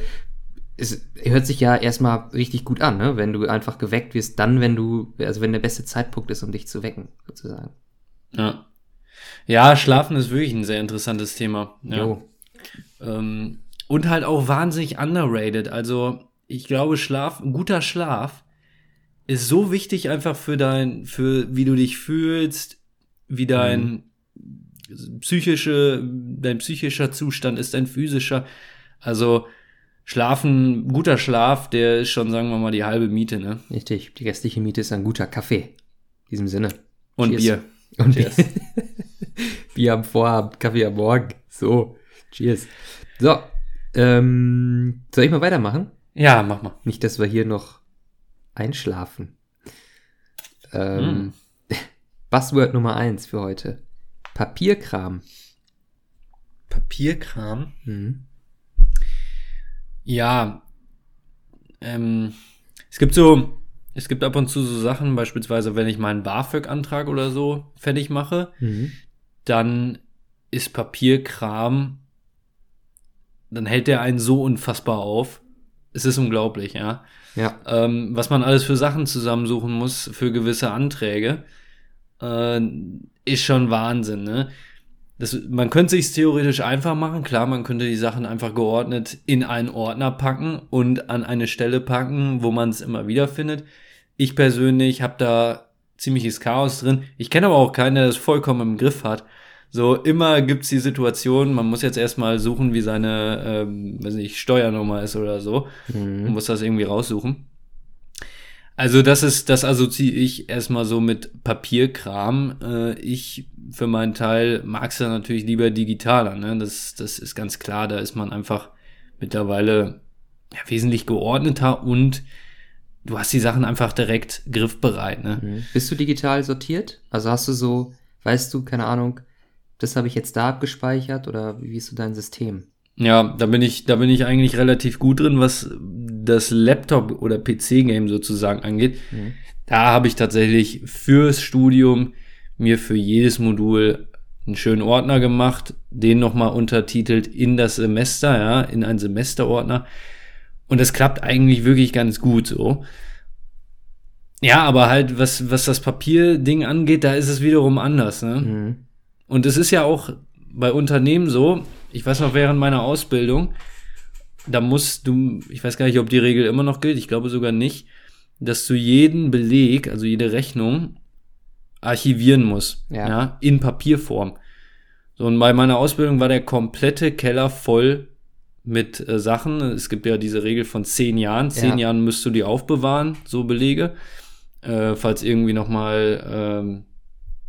es hört sich ja erstmal richtig gut an, ne? wenn du einfach geweckt wirst, dann, wenn du, also wenn der beste Zeitpunkt ist, um dich zu wecken, sozusagen. Ja. Ja, Schlafen ist wirklich ein sehr interessantes Thema. Ja. Ähm, und halt auch wahnsinnig underrated. Also, ich glaube, Schlaf, guter Schlaf ist so wichtig einfach für dein, für wie du dich fühlst, wie dein mhm. psychische, dein psychischer Zustand ist, dein physischer. Also, Schlafen, guter Schlaf, der ist schon, sagen wir mal, die halbe Miete, ne? Richtig. Die restliche Miete ist ein guter Kaffee. In diesem Sinne. Und Cheers. Bier. *laughs* Und Cheers. Bier am Vorabend, Kaffee am Morgen. So. Cheers. So, ähm, soll ich mal weitermachen? Ja, mach mal. Nicht, dass wir hier noch einschlafen. Ähm, hm. *laughs* Buzzword Nummer eins für heute. Papierkram. Papierkram? Mhm. Ja. Ähm, es gibt so, es gibt ab und zu so Sachen, beispielsweise, wenn ich meinen BAföG-Antrag oder so fertig mache, mhm. dann ist Papierkram dann hält der einen so unfassbar auf. Es ist unglaublich, ja. Ja. Ähm, was man alles für Sachen zusammensuchen muss für gewisse Anträge, äh, ist schon Wahnsinn, ne? Das, man könnte sich theoretisch einfach machen. Klar, man könnte die Sachen einfach geordnet in einen Ordner packen und an eine Stelle packen, wo man es immer wieder findet. Ich persönlich habe da ziemliches Chaos drin. Ich kenne aber auch keinen, der das vollkommen im Griff hat. So, immer gibt's die Situation, man muss jetzt erstmal suchen, wie seine, ähm, weiß nicht, Steuernummer ist oder so. Mhm. Man muss das irgendwie raussuchen. Also das ist, das assoziiere ich erstmal so mit Papierkram. Äh, ich für meinen Teil mag es ja natürlich lieber digitaler. Ne? Das, das ist ganz klar. Da ist man einfach mittlerweile ja, wesentlich geordneter und du hast die Sachen einfach direkt griffbereit. Ne? Mhm. Bist du digital sortiert? Also hast du so, weißt du, keine Ahnung, das habe ich jetzt da abgespeichert oder wie ist so dein System? Ja, da bin ich, da bin ich eigentlich relativ gut drin, was das Laptop- oder PC-Game sozusagen angeht. Mhm. Da habe ich tatsächlich fürs Studium mir für jedes Modul einen schönen Ordner gemacht, den nochmal untertitelt in das Semester, ja, in einen Semesterordner. Und das klappt eigentlich wirklich ganz gut so. Ja, aber halt, was, was das Papierding angeht, da ist es wiederum anders, ne? Mhm. Und es ist ja auch bei Unternehmen so, ich weiß noch, während meiner Ausbildung, da musst du, ich weiß gar nicht, ob die Regel immer noch gilt, ich glaube sogar nicht, dass du jeden Beleg, also jede Rechnung, archivieren musst. Ja. ja in Papierform. So, und bei meiner Ausbildung war der komplette Keller voll mit äh, Sachen. Es gibt ja diese Regel von zehn Jahren. Zehn Ja. Jahren müsst du die aufbewahren, so Belege. Äh, falls irgendwie noch mal ähm,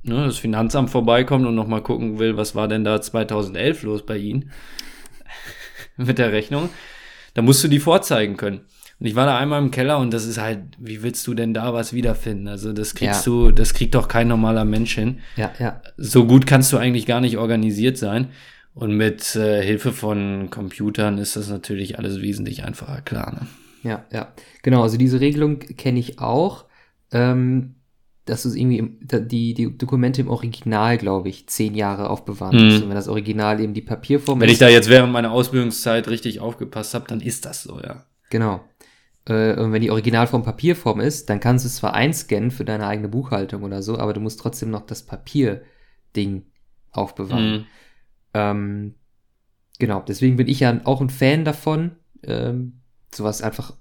ne, das Finanzamt vorbeikommt und noch mal gucken will, was war denn da 2011 los bei Ihnen *laughs* mit der Rechnung, da musst du die vorzeigen können. Und ich war da einmal im Keller und das ist halt, wie willst du denn da was wiederfinden? Also das kriegst Ja. du, das kriegt doch kein normaler Mensch hin Ja, ja. so gut kannst du eigentlich gar nicht organisiert sein. Und mit äh, Hilfe von Computern ist das natürlich alles wesentlich einfacher, klar. Ne? Ja, ja. Genau, also diese Regelung kenne ich auch. Ähm, dass du es irgendwie die, die Dokumente im Original, glaube ich, zehn Jahre aufbewahren Mhm. musst. Und wenn das Original eben die Papierform Wenn ist. ich da jetzt während meiner Ausbildungszeit richtig aufgepasst habe, dann ist das so, ja. Genau. Äh, und wenn die Originalform Papierform ist, dann kannst du es zwar einscannen für deine eigene Buchhaltung oder so, aber du musst trotzdem noch das Papierding aufbewahren. Mhm. Ähm, genau, deswegen bin ich ja auch ein Fan davon, ähm, sowas einfach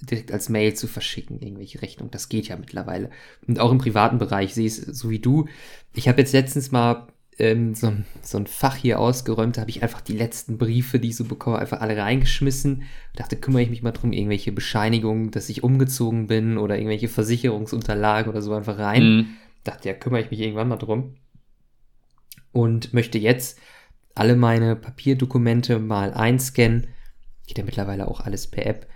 direkt als Mail zu verschicken, irgendwelche Rechnungen. Das geht ja mittlerweile. Und auch im privaten Bereich sehe ich es so wie du. Ich habe jetzt letztens mal ähm, so, ein, so ein Fach hier ausgeräumt, da habe ich einfach die letzten Briefe, die ich so bekomme, einfach alle reingeschmissen. Dachte, kümmere ich mich mal drum, irgendwelche Bescheinigungen, dass ich umgezogen bin oder irgendwelche Versicherungsunterlagen oder so einfach rein Mhm. dachte, ja, kümmere ich mich irgendwann mal drum. Und möchte jetzt alle meine Papierdokumente mal einscannen. Geht ja mittlerweile auch alles per App.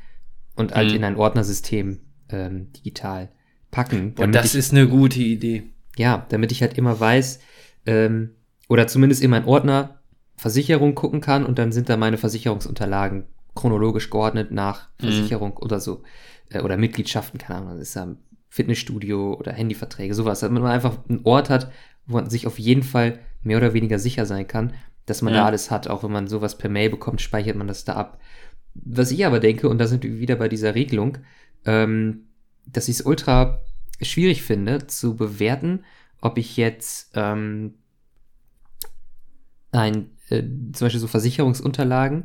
Und halt Mhm. in ein Ordnersystem ähm, digital packen. Und das ich, ist eine gute Idee. ja, damit ich halt immer weiß, ähm, oder zumindest in meinen Ordner Versicherung gucken kann und dann sind da meine Versicherungsunterlagen chronologisch geordnet nach Mhm. Versicherung oder so. Äh, oder Mitgliedschaften, keine Ahnung, das ist ja Fitnessstudio oder Handyverträge, sowas. Dass man einfach einen Ort hat, wo man sich auf jeden Fall mehr oder weniger sicher sein kann, dass man Ja. da alles hat. Auch wenn man sowas per Mail bekommt, speichert man das da ab. Was ich aber denke, und da sind wir wieder bei dieser Regelung, ähm, dass ich es ultra schwierig finde zu bewerten, ob ich jetzt ähm, ein, äh, zum Beispiel so Versicherungsunterlagen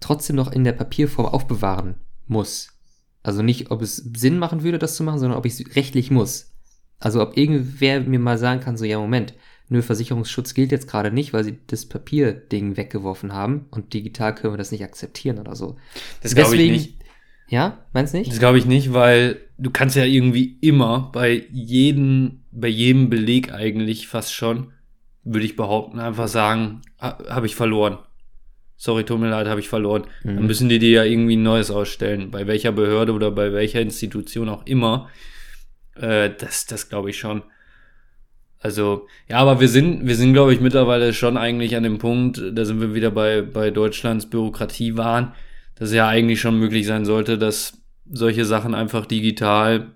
trotzdem noch in der Papierform aufbewahren muss. Also nicht, ob es Sinn machen würde, das zu machen, sondern ob ich es rechtlich muss. Also ob irgendwer mir mal sagen kann, so ja, Moment, nö, Versicherungsschutz gilt jetzt gerade nicht, weil sie das Papierding weggeworfen haben und digital können wir das nicht akzeptieren oder so. Das glaube ich nicht. Ja, meinst nicht? Das glaube ich nicht, weil du kannst ja irgendwie immer bei jedem, bei jedem Beleg eigentlich fast schon, würde ich behaupten, einfach sagen, ha, habe ich verloren. Sorry, tut mir leid, habe ich verloren. Mhm. Dann müssen die dir ja irgendwie ein neues ausstellen. Bei welcher Behörde oder bei welcher Institution auch immer. Äh, das das glaube ich schon. Also, ja, aber wir sind, wir sind, glaube ich, mittlerweile schon eigentlich an dem Punkt, da sind wir wieder bei, bei Deutschlands Bürokratiewahn, dass es ja eigentlich schon möglich sein sollte, dass solche Sachen einfach digital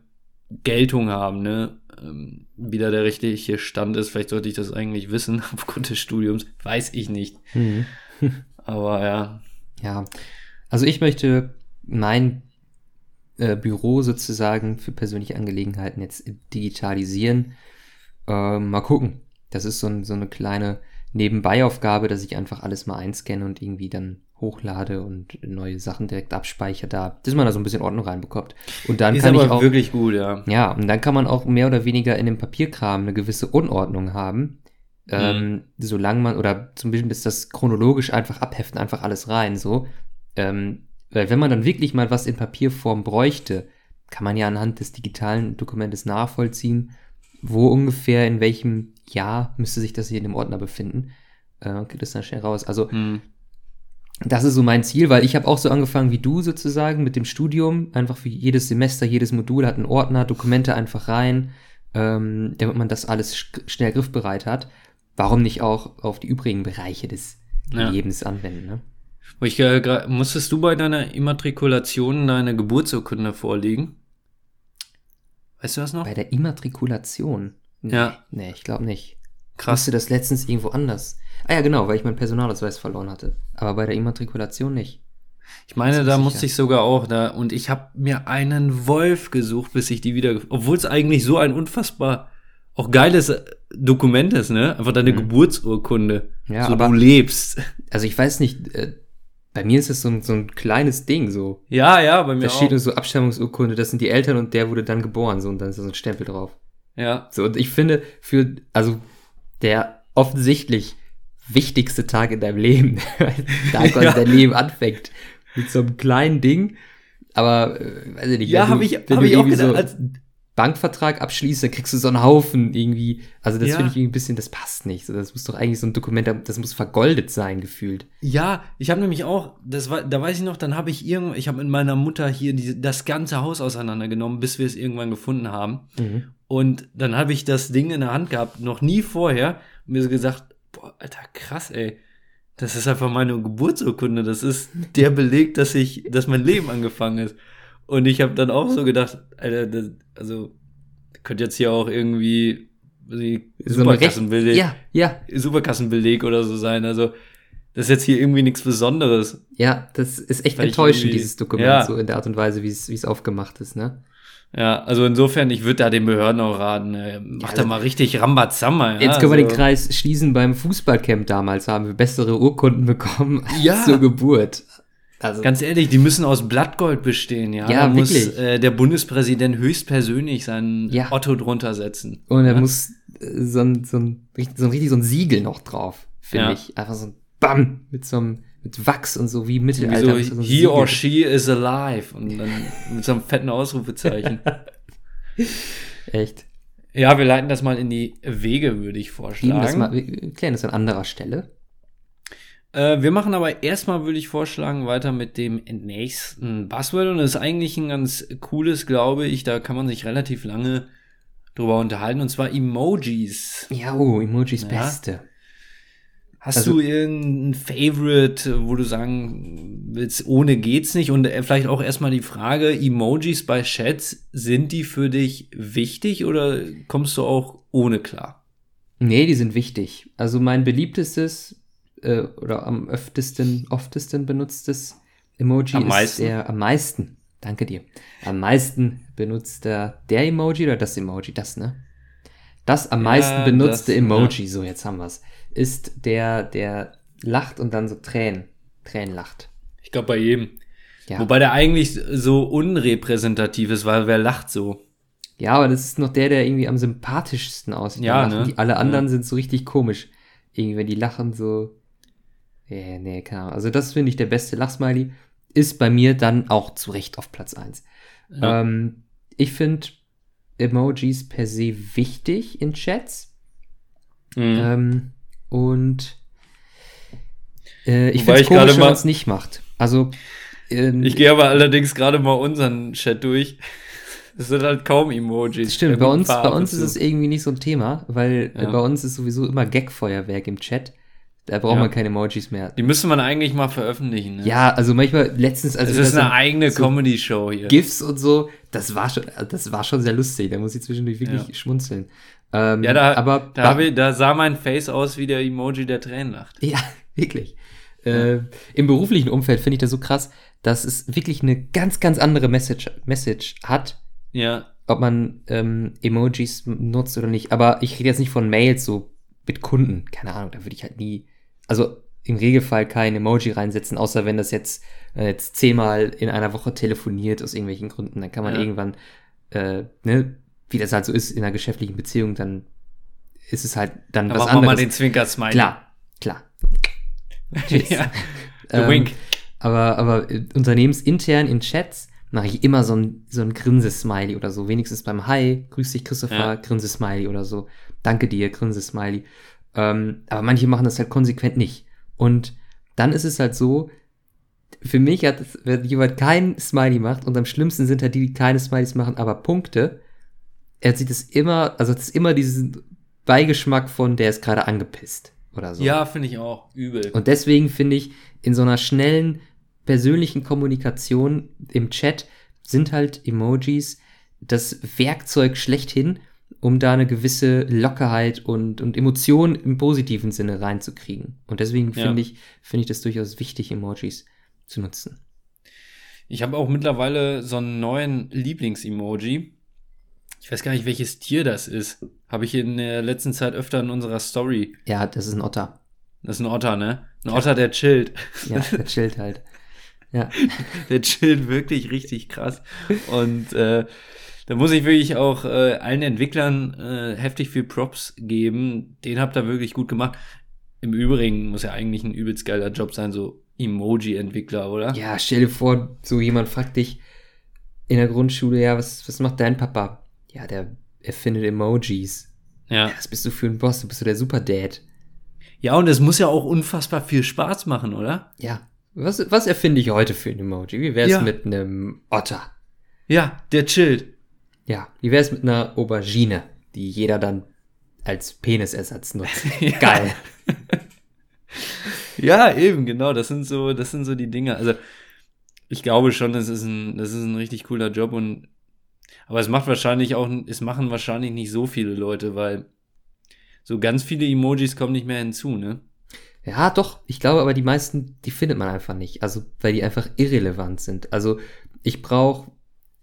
Geltung haben, ne? Ähm, wie da der richtige Stand ist, vielleicht sollte ich das eigentlich wissen, *laughs* aufgrund des Studiums, weiß ich nicht. Mhm. *laughs* Aber ja, Ja, also ich möchte mein äh, Büro sozusagen für persönliche Angelegenheiten jetzt digitalisieren. Ähm, mal gucken. Das ist so, ein, so eine kleine Nebenbeiaufgabe, dass ich einfach alles mal einscanne und irgendwie dann hochlade und neue Sachen direkt abspeichere da, dass man da so ein bisschen Ordnung reinbekommt. Und dann ist kann aber ich auch, wirklich gut, ja. ja, und dann kann man auch mehr oder weniger in dem Papierkram eine gewisse Unordnung haben. Ähm, solange man, oder zum Beispiel ist das chronologisch einfach abheften, einfach alles rein, so. Ähm, weil wenn man dann wirklich mal was in Papierform bräuchte, kann man ja anhand des digitalen Dokumentes nachvollziehen, wo ungefähr in welchem Jahr müsste sich das hier in dem Ordner befinden. Äh, geht das dann schnell raus. Also Hm. das ist so mein Ziel, weil ich habe auch so angefangen wie du sozusagen mit dem Studium. Einfach für jedes Semester, jedes Modul hat einen Ordner, Dokumente einfach rein, ähm, damit man das alles sch schnell griffbereit hat. Warum nicht auch auf die übrigen Bereiche des Ja. Lebens anwenden? Ne? Ich, äh, musstest du bei deiner Immatrikulation deine Geburtsurkunde vorlegen? Weißt du das noch? Bei der Immatrikulation? Nee, Ja. Nee, ich glaube nicht. Krass. Musste das letztens irgendwo anders. Ah ja, genau, weil ich meinen Personalausweis verloren hatte. Aber bei der Immatrikulation nicht. Ich meine, da ist musste sicher. ich sogar auch da und ich habe mir einen Wolf gesucht, bis ich die wieder, obwohl es eigentlich so ein unfassbar auch geiles äh, Dokument ist, ne? Einfach deine Mhm. Geburtsurkunde. Ja, so aber- du lebst. Also ich weiß nicht, äh, bei mir ist es so ein, so ein kleines Ding, so. Ja, ja, bei mir Da auch. steht nur so Abstammungsurkunde, das sind die Eltern und der wurde dann geboren, so, und dann ist da so ein Stempel drauf. ja. So, und ich finde, für, also, der offensichtlich wichtigste Tag in deinem Leben, *laughs* da quasi Ja. dein Leben anfängt, mit so einem kleinen Ding, aber, äh, weiß ich nicht, Ja, habe ich, hab ich auch gedacht. so als, Bankvertrag abschließt, dann kriegst du so einen Haufen irgendwie, also das Ja. finde ich irgendwie ein bisschen, das passt nicht, das muss doch eigentlich so ein Dokument, das muss vergoldet sein, gefühlt. ja, ich habe nämlich auch, das war, da weiß ich noch, dann habe ich irgend, ich habe mit meiner Mutter hier diese, das ganze Haus auseinandergenommen, bis wir es irgendwann gefunden haben. Und dann habe ich das Ding in der Hand gehabt, noch nie vorher, und mir so gesagt, boah, Alter, krass, ey. Das ist einfach meine Geburtsurkunde. Das ist der Beleg, dass ich, dass mein Leben angefangen ist. Und ich habe dann auch so gedacht, Alter, das, also könnte jetzt hier auch irgendwie So Superkassenbeleg, Ja, ja, Superkassenbeleg oder so sein. Also das ist jetzt hier irgendwie nichts Besonderes. Ja, das ist echt enttäuschend, dieses Dokument, Ja. so in der Art und Weise, wie es aufgemacht ist, ne? Ja, also insofern, ich würde da den Behörden auch raten, ey, mach Ja, da mal richtig Rambazamba. Ja, Jetzt können wir den also- Kreis schließen. Beim Fußballcamp damals haben wir bessere Urkunden bekommen als Ja. zur Geburt. Also, Ganz ehrlich, die müssen aus Blattgold bestehen, ja. Ja, da muss äh, der Bundespräsident höchstpersönlich seinen Ja. Otto drunter setzen. und er ja? muss äh, so ein, so, ein, richtig- so ein richtig so ein Siegel noch drauf, finde Ja. ich. Einfach so ein Bam mit so einem mit Wachs und so wie Mittelalter. so, mit so einem he or Siegel. she is alive. Und dann *laughs* mit so einem fetten Ausrufezeichen. *laughs* Echt. ja, wir leiten das mal in die Wege, würde ich Schieben das vorschlagen. mal, wir klären das an anderer Stelle. Äh, wir machen aber erstmal, würde ich vorschlagen, weiter mit dem nächsten Buzzword. Und das ist eigentlich ein ganz cooles, glaube ich. Da kann man sich relativ lange drüber unterhalten. Und zwar Emojis. Ja, oh, Emojis Ja. Beste. Hast Also- du irgendein Favorite, wo du sagen willst, ohne geht's nicht? Und äh, vielleicht auch erstmal die Frage, Emojis bei Chats, sind die für dich wichtig oder kommst du auch ohne klar? Nee, die sind wichtig. Also mein beliebtestes äh, oder am öftesten, oftesten benutztes Emoji Am ist meisten? der am meisten. Danke dir. Am meisten benutzter der Emoji oder das Emoji, das, ne? Das am Ja, meisten benutzte das, Emoji, so jetzt haben wir's, ist der, der lacht und dann so Tränen, Tränen lacht. Ich glaube bei jedem. Ja. Wobei der eigentlich so unrepräsentativ ist, weil wer lacht so? Ja, aber das ist noch der, der irgendwie am sympathischsten aussieht. Ja, ne? Die, alle anderen Ja. sind so richtig komisch. Irgendwie, wenn die lachen so. Nee, nee, keine Ahnung. Also, das finde ich der beste Lachsmiley. Ist bei mir dann auch zu Recht auf Platz 1. Ja. Ähm, ich finde Emojis per se wichtig in Chats. Mhm. Ähm, und äh, ich finde es komisch, wenn man es nicht macht. Also, ähm, Ich gehe aber allerdings gerade mal unseren Chat durch. Das sind halt kaum Emojis. Stimmt, bei uns, bei uns ist es irgendwie nicht so ein Thema, weil äh, Ja. bei uns ist sowieso immer Gag-Feuerwerk im Chat. Da braucht Ja. man keine Emojis mehr. Die müsste man eigentlich mal veröffentlichen. Ne? Ja, also manchmal letztens, also das ist eine so eigene so Comedy-Show hier. GIFs und so, das war schon, das war schon sehr lustig. Da muss ich zwischendurch wirklich Ja. schmunzeln. Ähm, Ja, da, aber da, ich, da sah mein Face aus wie der Emoji, der Tränen lacht. Ja, *laughs* wirklich. Äh, Im beruflichen Umfeld finde ich das so krass, dass es wirklich eine ganz, ganz andere Message, Message hat, Ja, ob man ähm, Emojis nutzt oder nicht. Aber ich rede jetzt nicht von Mails so mit Kunden. Keine Ahnung, da würde ich halt nie, also im Regelfall kein Emoji reinsetzen, außer wenn das jetzt, äh, jetzt zehnmal in einer Woche telefoniert aus irgendwelchen Gründen. Dann kann man Ja. irgendwann, äh, ne, wie das halt so ist in einer geschäftlichen Beziehung, dann ist es halt dann da was machen wir mal anderes. den Zwinker-Smiley. Klar, klar. Tschüss. *laughs* ja, Ähm, wink. Aber, aber äh, unternehmensintern in Chats mache ich immer so ein, so ein Grinse-Smiley oder so. Wenigstens beim Hi, grüß dich Christopher, Ja. Grinse-Smiley oder so. Danke dir, Grinse-Smiley. Ähm, aber manche machen das halt konsequent nicht. Und dann ist es halt so, für mich hat es, wenn jemand kein Smiley macht, und am schlimmsten sind halt die, die keine Smileys machen, aber Punkte, er sieht es immer, also es ist immer diesen Beigeschmack von, der ist gerade angepisst oder so. Ja, finde ich auch. Übel. Und deswegen finde ich, in so einer schnellen, persönlichen Kommunikation im Chat sind halt Emojis das Werkzeug schlechthin, um da eine gewisse Lockerheit und, und Emotion im positiven Sinne reinzukriegen. Und deswegen Ja. finde ich, finde ich das durchaus wichtig, Emojis zu nutzen. Ich habe auch mittlerweile so einen neuen Lieblings-Emoji. Ich weiß gar nicht, welches Tier das ist. Habe ich in der letzten Zeit öfter in unserer Story. Ja, das ist ein Otter. Das ist ein Otter, ne? Ein Otter, der chillt. Ja, *laughs* der chillt halt. Ja. Der chillt wirklich richtig krass. Und äh, da muss ich wirklich auch äh, allen Entwicklern äh, heftig viel Props geben. Den habt ihr wirklich gut gemacht. Im Übrigen muss ja eigentlich ein übelst geiler Job sein, so Emoji-Entwickler, oder? Ja, stell dir vor, so jemand fragt dich in der Grundschule, ja, was, was macht dein Papa? Ja, der erfindet Emojis. Ja. Ja, was bist du für ein Boss? Du bist so der Super-Dad. Ja, und es muss ja auch unfassbar viel Spaß machen, oder? Ja. Was, was erfinde ich heute für ein Emoji? Wie wär's Ja. mit einem Otter? Ja, der chillt. Ja. Wie wär's mit einer Aubergine, die jeder dann als Penisersatz nutzt? *laughs* Ja. Geil. *laughs* Ja, eben, genau. Das sind so, das sind so die Dinge. Also, ich glaube schon, das ist ein, das ist ein richtig cooler Job und, aber es macht wahrscheinlich auch, es machen wahrscheinlich nicht so viele Leute, weil so ganz viele Emojis kommen nicht mehr hinzu, ne? Ja, doch. Ich glaube aber, die meisten, die findet man einfach nicht. Also, weil die einfach irrelevant sind. Also, ich brauche,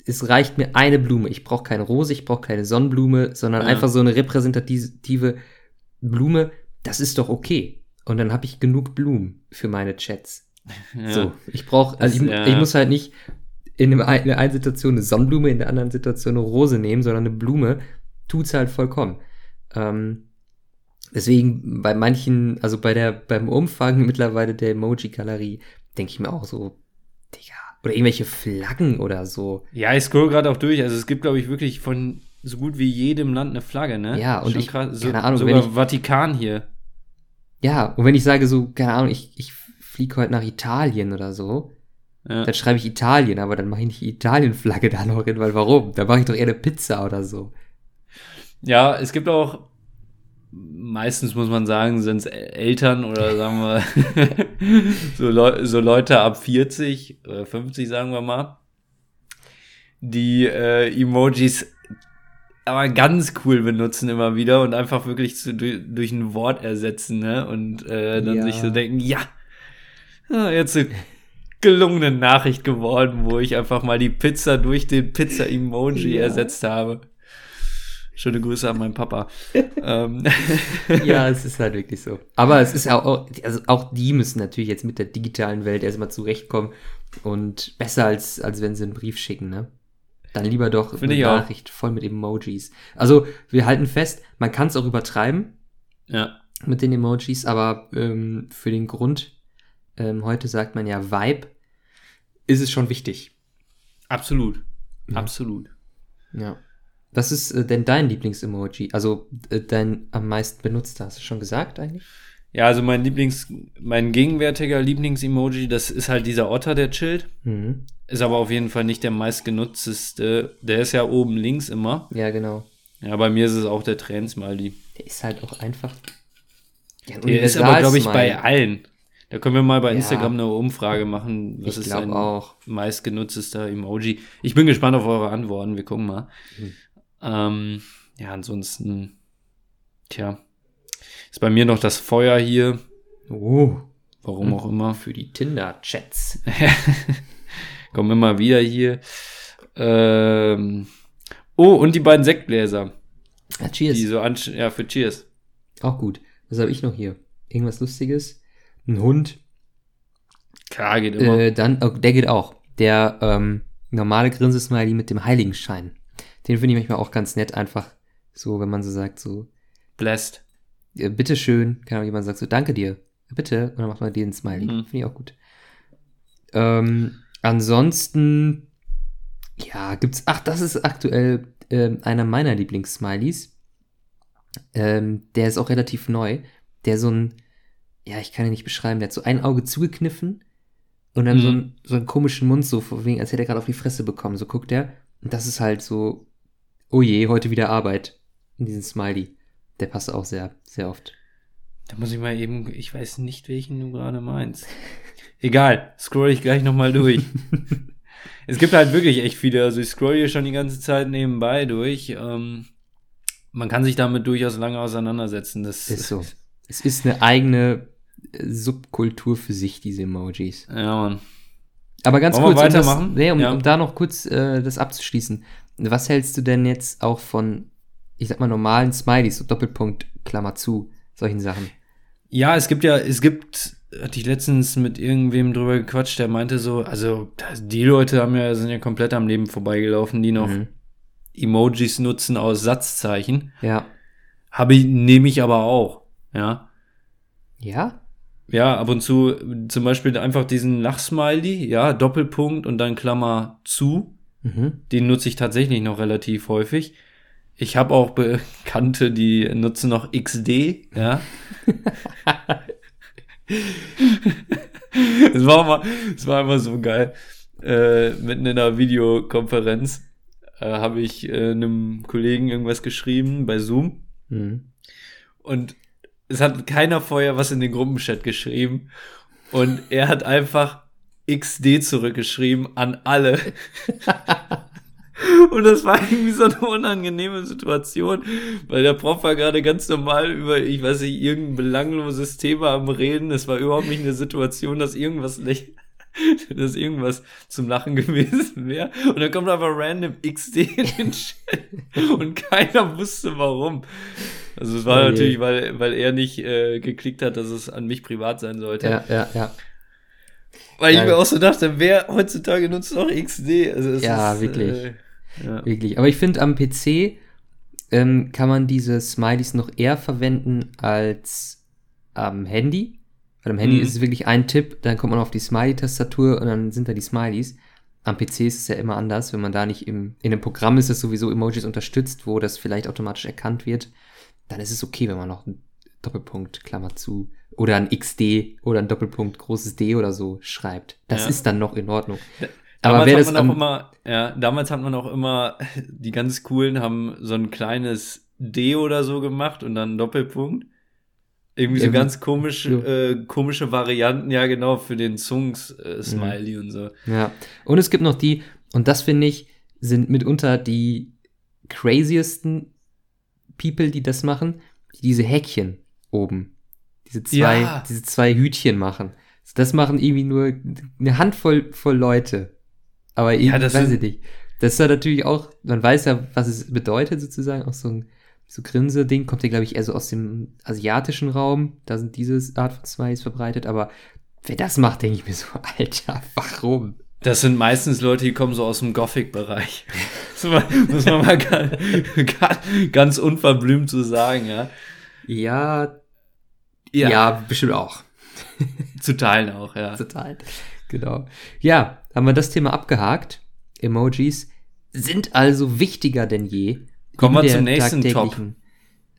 es reicht mir eine Blume. Ich brauche keine Rose, ich brauche keine Sonnenblume, sondern Ja. einfach so eine repräsentative Blume. Das ist doch okay. Und dann habe ich genug Blumen für meine Chats. *laughs* Ja. So, ich brauche, also ich, ja. ich muss halt nicht in, einem, in der einen Situation eine Sonnenblume, in der anderen Situation eine Rose nehmen, sondern eine Blume tut's halt vollkommen. Ähm, deswegen bei manchen, also bei der, beim Umfang mittlerweile der Emoji-Galerie, denke ich mir auch so, Digga, oder irgendwelche Flaggen oder so. Ja, ich scroll gerade auch durch. Also es gibt, glaube ich, wirklich von so gut wie jedem Land eine Flagge, ne? Ja, und Schon ich- krass. So, keine Ahnung, sogar wenn ich- Vatikan hier. Ja, und wenn ich sage so, keine Ahnung, ich, ich fliege heute nach Italien oder so, Ja. dann schreibe ich Italien, aber dann mache ich nicht die Italien-Flagge *laughs* da noch hin, weil warum? Da mache ich doch eher eine Pizza oder so. Ja, es gibt auch, meistens muss man sagen, sind es Eltern oder sagen wir, *laughs* so, Leu so Leute ab 40 oder 50, sagen wir mal, die äh, Emojis aber ganz cool benutzen immer wieder und einfach wirklich zu, durch, durch ein Wort ersetzen, ne? Und äh, dann Ja. sich so denken, ja, jetzt eine gelungene Nachricht geworden, wo ich einfach mal die Pizza durch den Pizza-Emoji Ja. ersetzt habe. Schöne Grüße an meinen Papa. *laughs* ähm, Ja, es ist halt wirklich so. Aber es ist ja auch, also auch die müssen natürlich jetzt mit der digitalen Welt erstmal zurechtkommen und besser als, als wenn sie einen Brief schicken, ne? Dann lieber doch Finde eine ich auch. Nachricht voll mit Emojis. Also, wir halten fest, man kann es auch übertreiben ja, mit den Emojis, aber ähm, für den Grund, ähm, heute sagt man ja Vibe, ist es schon wichtig. absolut. Ja. Absolut. Ja. Was ist äh, denn dein Lieblings-Emoji? Also äh, dein am meisten benutzter, hast du schon gesagt eigentlich? Ja, also mein Lieblings, mein gegenwärtiger Lieblings-Emoji, das ist halt dieser Otter, der chillt. Mhm. Ist aber auf jeden Fall nicht der meistgenutzteste. Der ist ja oben links immer. Ja, genau. Ja, bei mir ist es auch der Tränen-Smiley. Der ist halt auch einfach. Ja, ein Der ist aber, glaube ich, bei allen. Da können wir mal bei Ja. Instagram eine Umfrage machen. Was Ich ist dein auch. meistgenutztester Emoji? Ich bin gespannt auf eure Antworten. Wir gucken mal. Mhm. Ähm, ja, ansonsten, tja, ist bei mir noch das Feuer hier. Oh, Warum Mhm. auch immer. *laughs* für die Tinder-Chats. *laughs* Kommen immer wieder hier. Ähm, oh, und die beiden Sektbläser. Ah, cheers. Die so ja, für Cheers. Auch gut. Was habe ich noch hier? Irgendwas Lustiges? Ein Hund. Klar, geht immer. Äh, dann, oh, der geht auch. Der ähm, normale Grinsesmiley mit dem Heiligenschein. Den finde ich manchmal auch ganz nett, einfach so, wenn man so sagt, so, Blessed. äh, bitteschön, kann auch jemand sagt so, danke dir, bitte, und dann macht man den Smiley. Mhm. Finde ich auch gut. Ähm, ansonsten, ja, gibt's, ach, das ist aktuell ähm, einer meiner Lieblings-Smileys. Ähm, der ist auch relativ neu. Der so ein, ja, ich kann ihn nicht beschreiben, der hat so ein Auge zugekniffen und dann Mhm. so, ein, so einen komischen Mund, so wegen, als hätte er gerade auf die Fresse bekommen. So guckt er. Und das ist halt so, oh je, heute wieder Arbeit. In diesen Smiley. Der passt auch sehr, sehr oft. Da muss ich mal eben, ich weiß nicht, welchen du gerade meinst. *laughs* Egal, scroll ich gleich nochmal durch. *laughs* es gibt halt wirklich echt viele, also ich scroll hier schon die ganze Zeit nebenbei durch. Ähm, man kann sich damit durchaus lange auseinandersetzen. Das Ist so. *laughs* Es ist eine eigene äh, Subkultur für sich, diese Emojis. Ja, Mann. Aber ganz Wollen wir kurz, um, das, weitermachen? nee, um, Ja. um da noch kurz äh, das abzuschließen. Was hältst du denn jetzt auch von, ich sag mal, normalen Smileys, so Doppelpunkt, Klammer zu, solchen Sachen? Ja, es gibt ja, es gibt, hatte ich letztens mit irgendwem drüber gequatscht, der meinte so, also die Leute haben ja, sind ja komplett am Leben vorbeigelaufen, die noch Mhm. Emojis nutzen aus Satzzeichen. Ja. Habe ich, nehme ich aber auch, ja. Ja? Ja, ab und zu zum Beispiel einfach diesen Lachsmiley, ja, Doppelpunkt und dann Klammer zu. Mhm. Den nutze ich tatsächlich noch relativ häufig. Ich habe auch Bekannte, die nutzen noch XD, ja. *laughs* Es war mal, es war immer so geil. Äh, mitten in einer Videokonferenz äh, habe ich äh, einem Kollegen irgendwas geschrieben bei Zoom Mhm. und es hat keiner vorher was in den Gruppenchat geschrieben und er hat einfach XD zurückgeschrieben an alle. *laughs* Und das war irgendwie so eine unangenehme Situation, weil der Prof war gerade ganz normal über, ich weiß nicht, irgendein belangloses Thema am Reden. Es war überhaupt nicht eine Situation, dass irgendwas nicht, *laughs* dass irgendwas zum Lachen *laughs* gewesen wäre. Und dann kommt einfach random XD in den Chat und keiner wusste warum. Also es war Oh je. natürlich, weil, weil er nicht äh, geklickt hat, dass es an mich privat sein sollte. Ja, ja, ja. Weil ich Ja. mir auch so dachte, wer heutzutage nutzt noch XD? Also Ja, ist, wirklich. Äh, ja. Wirklich. Aber ich finde, am PC ähm, kann man diese Smileys noch eher verwenden als am Handy. Weil am Handy Mhm. ist es wirklich ein Tipp, dann kommt man auf die Smiley-Tastatur und dann sind da die Smileys. Am PC ist es ja immer anders, wenn man da nicht im, in einem Programm ist, das sowieso Emojis unterstützt, wo das vielleicht automatisch erkannt wird, dann ist es okay, wenn man noch einen Doppelpunkt, Klammer zu, oder ein XD oder ein Doppelpunkt, großes D oder so schreibt. Das Ja. ist dann noch in Ordnung. Damals Aber wer hat man auch immer, ja, damals hat man auch immer, *laughs* die ganz coolen haben so ein kleines D oder so gemacht und dann einen Doppelpunkt. Irgendwie so Ja, wie- ganz komische, ja. äh, komische Varianten, ja genau, für den Zungs-Smiley und so. Ja. Und es gibt noch die, und das finde ich, sind mitunter die craziesten People, die das machen, die diese Häkchen oben, diese zwei, Ja. diese zwei Hütchen machen. Das machen irgendwie nur eine Handvoll voll Leute. Aber irgendwie, Ja, das weiß ich nicht. Das ist ja natürlich auch, man weiß ja, was es bedeutet sozusagen, auch so ein so Grinse-Ding, kommt ja, glaube ich, eher so aus dem asiatischen Raum. Da sind diese Art von Smileys verbreitet, aber wer das macht, denke ich mir so, *laughs* Alter, warum? Das sind meistens Leute, die kommen so aus dem Gothic-Bereich. muss man muss man mal *laughs* ganz, ganz unverblümt so sagen, ja. Ja, ja, bestimmt auch. *laughs* Zu teilen auch, ja. Total. Genau. Ja, haben wir das Thema abgehakt. Emojis sind also wichtiger denn je. Kommen in wir der zum nächsten tagtäglichen,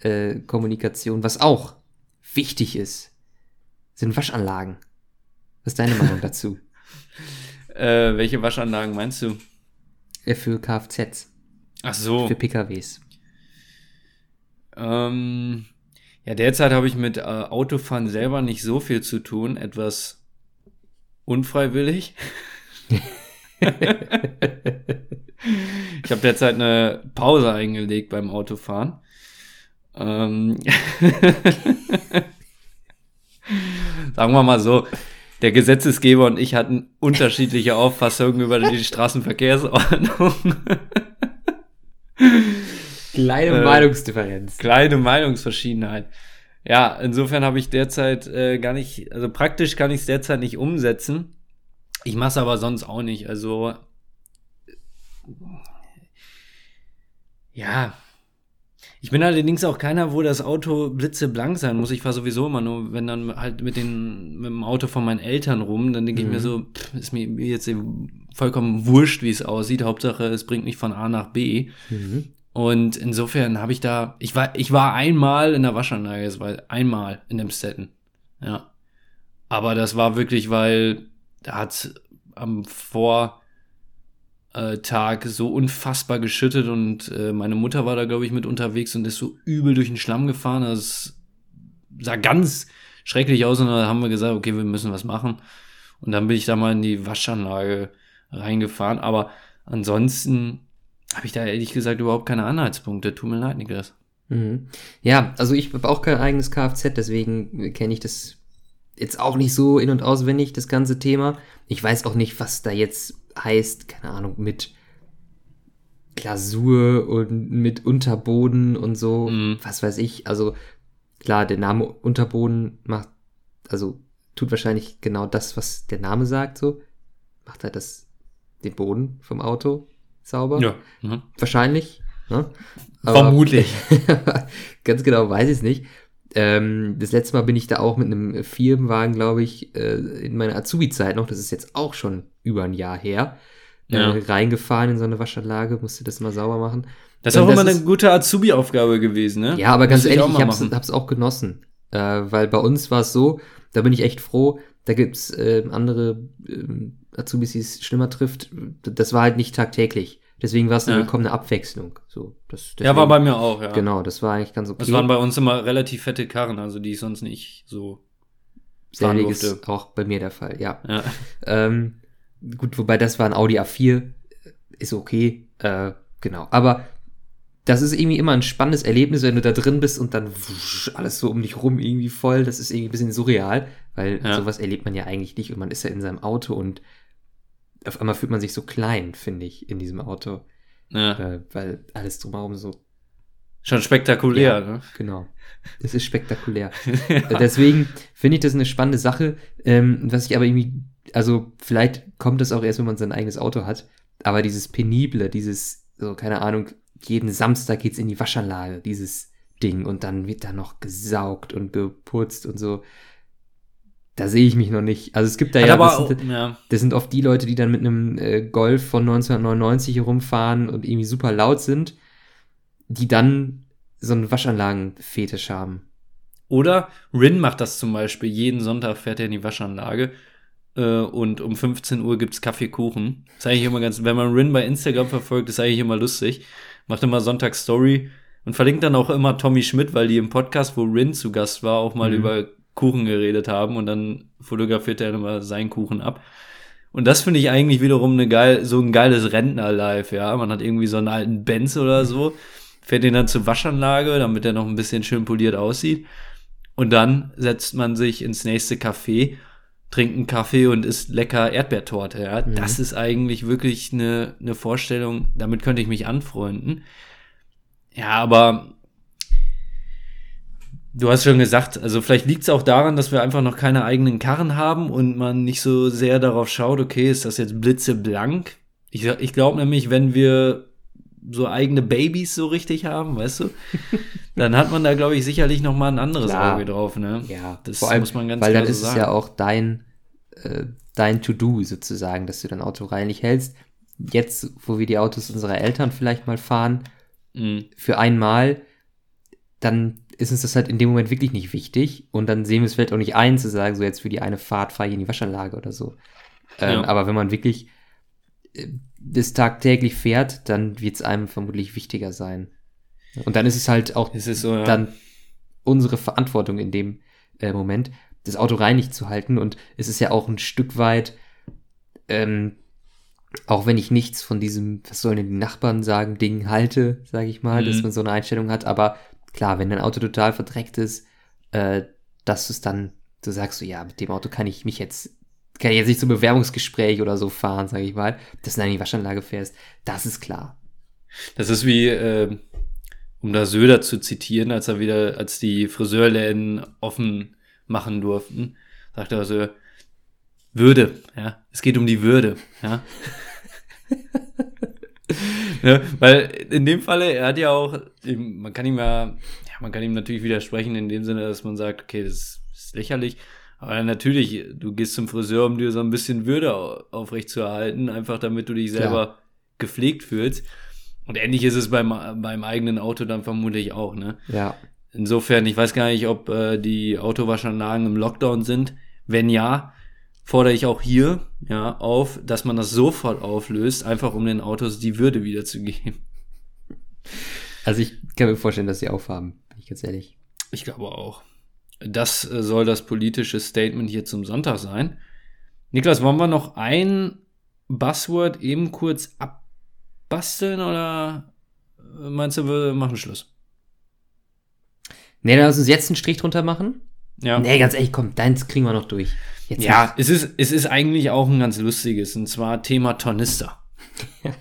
Äh, Kommunikation, was auch wichtig ist, sind Waschanlagen. Was ist deine Meinung *laughs* dazu? Äh, welche Waschanlagen meinst du? Für Kfz, Ach so. für PKWs. Ähm, ja, derzeit habe ich mit äh, Autofahren selber nicht so viel zu tun, etwas unfreiwillig. *laughs* ich habe derzeit eine Pause eingelegt beim Autofahren. Ähm, *laughs* sagen wir mal so, der Gesetzesgeber und ich hatten unterschiedliche Auffassungen über die Straßenverkehrsordnung. Kleine Äh, Meinungsdifferenz. kleine Meinungsverschiedenheit. Ja, insofern habe ich derzeit äh, gar nicht, also praktisch kann ich es derzeit nicht umsetzen. Ich mache es aber sonst auch nicht. Also ja. Ich bin allerdings auch keiner, wo das Auto blitzeblank sein muss. Ich fahre sowieso immer nur, wenn dann halt mit, den, mit dem Auto von meinen Eltern rum, dann denke ich Mhm. mir so, pff, ist mir jetzt eben vollkommen wurscht, wie es aussieht. Hauptsache, es bringt mich von A nach B. Mhm. Und insofern habe ich da, ich war, ich war einmal in der Waschanlage, es war einmal in dem Stetten. Ja. Aber das war wirklich, weil da hat am Vortag so unfassbar geschüttet und äh, meine Mutter war da, glaube ich, mit unterwegs und ist so übel durch den Schlamm gefahren. Das sah ganz schrecklich aus und da haben wir gesagt, okay, wir müssen was machen. Und dann bin ich da mal in die Waschanlage reingefahren. Aber ansonsten habe ich da ehrlich gesagt überhaupt keine Anhaltspunkte. Tut mir leid, Niklas. Mhm. Ja, also ich habe auch kein eigenes Kfz, deswegen kenne ich das jetzt auch nicht so in- und auswendig, das ganze Thema. Ich weiß auch nicht, was da jetzt heißt, keine Ahnung, mit Glasur und mit Unterboden und so, Mhm. was weiß ich. Also klar, der Name Unterboden macht, also tut wahrscheinlich genau das, was der Name sagt, so. Macht halt das, den Boden vom Auto sauber. Ja. Mhm. Wahrscheinlich. Ne? Vermutlich. *laughs* ganz genau weiß ich es nicht. Ähm, das letzte Mal bin ich da auch mit einem Firmenwagen, glaube ich, äh, in meiner Azubi-Zeit noch, das ist jetzt auch schon über ein Jahr her, Ja. äh, reingefahren in so eine Waschanlage, musste das mal sauber machen. Das ist auch immer das eine gute Azubi-Aufgabe gewesen, ne? Ja, aber ganz ich ehrlich, ich hab's, machen. hab's auch genossen. Äh, weil bei uns war es so, da bin ich echt froh, da gibt's äh, andere ähm, Azubis, die es schlimmer trifft. Das war halt nicht tagtäglich. Deswegen war es eine Ja. willkommene Abwechslung. So, das, Ja, war deswegen- bei mir auch, ja. Genau, das war eigentlich ganz okay. Das waren bei uns immer relativ fette Karren, also die ich sonst nicht so fahren Selbiges durfte. auch bei mir der Fall, ja. Ja. Ähm, gut, wobei das war ein Audi A4, ist okay, äh, genau. Aber das ist irgendwie immer ein spannendes Erlebnis, wenn du da drin bist und dann wusch, alles so um dich rum irgendwie voll. Das ist irgendwie ein bisschen surreal, weil Ja. sowas erlebt man ja eigentlich nicht und man ist ja in seinem Auto und auf einmal fühlt man sich so klein, finde ich, in diesem Auto, ja. äh, weil alles drumherum so, Schon spektakulär, ne? genau. Es ist spektakulär. *laughs* Äh, Deswegen finde ich das eine spannende Sache, ähm, was ich aber irgendwie, also vielleicht kommt das auch erst, wenn man sein eigenes Auto hat, aber dieses Penible, dieses, so keine Ahnung, jeden Samstag geht's in die Waschanlage, dieses Ding und dann wird da noch gesaugt und geputzt und so. Da sehe ich mich noch nicht. Also es gibt da Hat ja, aber das sind, ja. das sind oft die Leute, die dann mit einem äh, Golf von 1999 herumfahren und irgendwie super laut sind, die dann so einen Waschanlagenfetisch haben. Oder Rin macht das zum Beispiel. Jeden Sonntag fährt er in die Waschanlage äh, und um 15 Uhr gibt's Kaffeekuchen. Das ist eigentlich immer ganz, wenn man Rin bei Instagram verfolgt, ist eigentlich immer lustig. Macht immer Sonntag Story und verlinkt dann auch immer Tommy Schmidt, weil die im Podcast, wo Rin zu Gast war, auch mal Mhm. über Kuchen geredet haben und dann fotografiert er immer seinen Kuchen ab. Und das finde ich eigentlich wiederum eine geil, so ein geiles Rentner-Life, ja. Man hat irgendwie so einen alten Benz oder so, fährt den dann zur Waschanlage, damit er noch ein bisschen schön poliert aussieht. Und dann setzt man sich ins nächste Café, trinkt einen Kaffee und isst lecker Erdbeertorte. Ja? Mhm. Das ist eigentlich wirklich eine, eine Vorstellung, damit könnte ich mich anfreunden. Ja, aber du hast schon gesagt, also vielleicht liegt es auch daran, dass wir einfach noch keine eigenen Karren haben und man nicht so sehr darauf schaut, okay, ist das jetzt blitzeblank? Ich, ich glaube nämlich, wenn wir so eigene Babys so richtig haben, weißt du, *laughs* dann hat man da, glaube ich, sicherlich noch mal ein anderes Klar. Auge drauf, ne? Ja, Das vor allem, muss man ganz weil klar dann so ist es sagen. ja auch dein, äh, dein To-Do sozusagen, dass du dein Auto reinlich hältst. Jetzt, wo wir die Autos unserer Eltern vielleicht mal fahren, Mhm. für einmal, dann ist uns das halt in dem Moment wirklich nicht wichtig und dann sehen wir es vielleicht auch nicht ein, zu sagen, so jetzt für die eine Fahrt fahre ich in die Waschanlage oder so. Ähm, Ja. Aber wenn man wirklich äh, das tagtäglich fährt, dann wird es einem vermutlich wichtiger sein. Und dann ist es halt auch Es so, ja. dann unsere Verantwortung in dem äh, Moment, das Auto reinig zu halten. Und es ist ja auch ein Stück weit, ähm, auch wenn ich nichts von diesem, was sollen denn die Nachbarn sagen, Ding halte, sage ich mal, Mhm. dass man so eine Einstellung hat. Aber klar, wenn dein Auto total verdreckt ist, äh, dass du es dann, du sagst so, ja, mit dem Auto kann ich mich jetzt, kann ich jetzt nicht zum Bewerbungsgespräch oder so fahren, sage ich mal, dass du dann in die Waschanlage fährst, das ist klar. Das ist wie, äh, um da Söder zu zitieren, als er wieder, als die Friseurläden offen machen durften, sagte er so, Würde, ja, es geht um die Würde, ja. *laughs* ja. Weil in dem Falle, er hat ja auch, man kann ihm ja, ja, man kann ihm natürlich widersprechen in dem Sinne, dass man sagt, okay, das ist lächerlich, aber natürlich, du gehst zum Friseur, um dir so ein bisschen Würde au- aufrechtzuerhalten, einfach damit du dich selber Klar. gepflegt fühlst. Und ähnlich ist es beim, beim eigenen Auto dann vermutlich auch, ne? Ja, Insofern, ich weiß gar nicht, ob äh, die Autowaschanlagen im Lockdown sind. Wenn ja, fordere ich auch hier ja auf, dass man das sofort auflöst, einfach um den Autos die Würde wiederzugeben. also ich kann mir vorstellen, dass sie aufhaben, bin ich ganz ehrlich. Ich glaube auch. Das äh, soll das politische Statement hier zum Sonntag sein. Niklas, wollen wir noch ein Buzzword eben kurz abbasteln oder äh, meinst du, wir machen Schluss? Nee, dann lass uns jetzt einen Strich drunter machen. Ja. Nee, ganz ehrlich, komm, deins kriegen wir noch durch. Jetzt Ja, es ist, es ist eigentlich auch ein ganz lustiges, und zwar Thema Tornister. *laughs*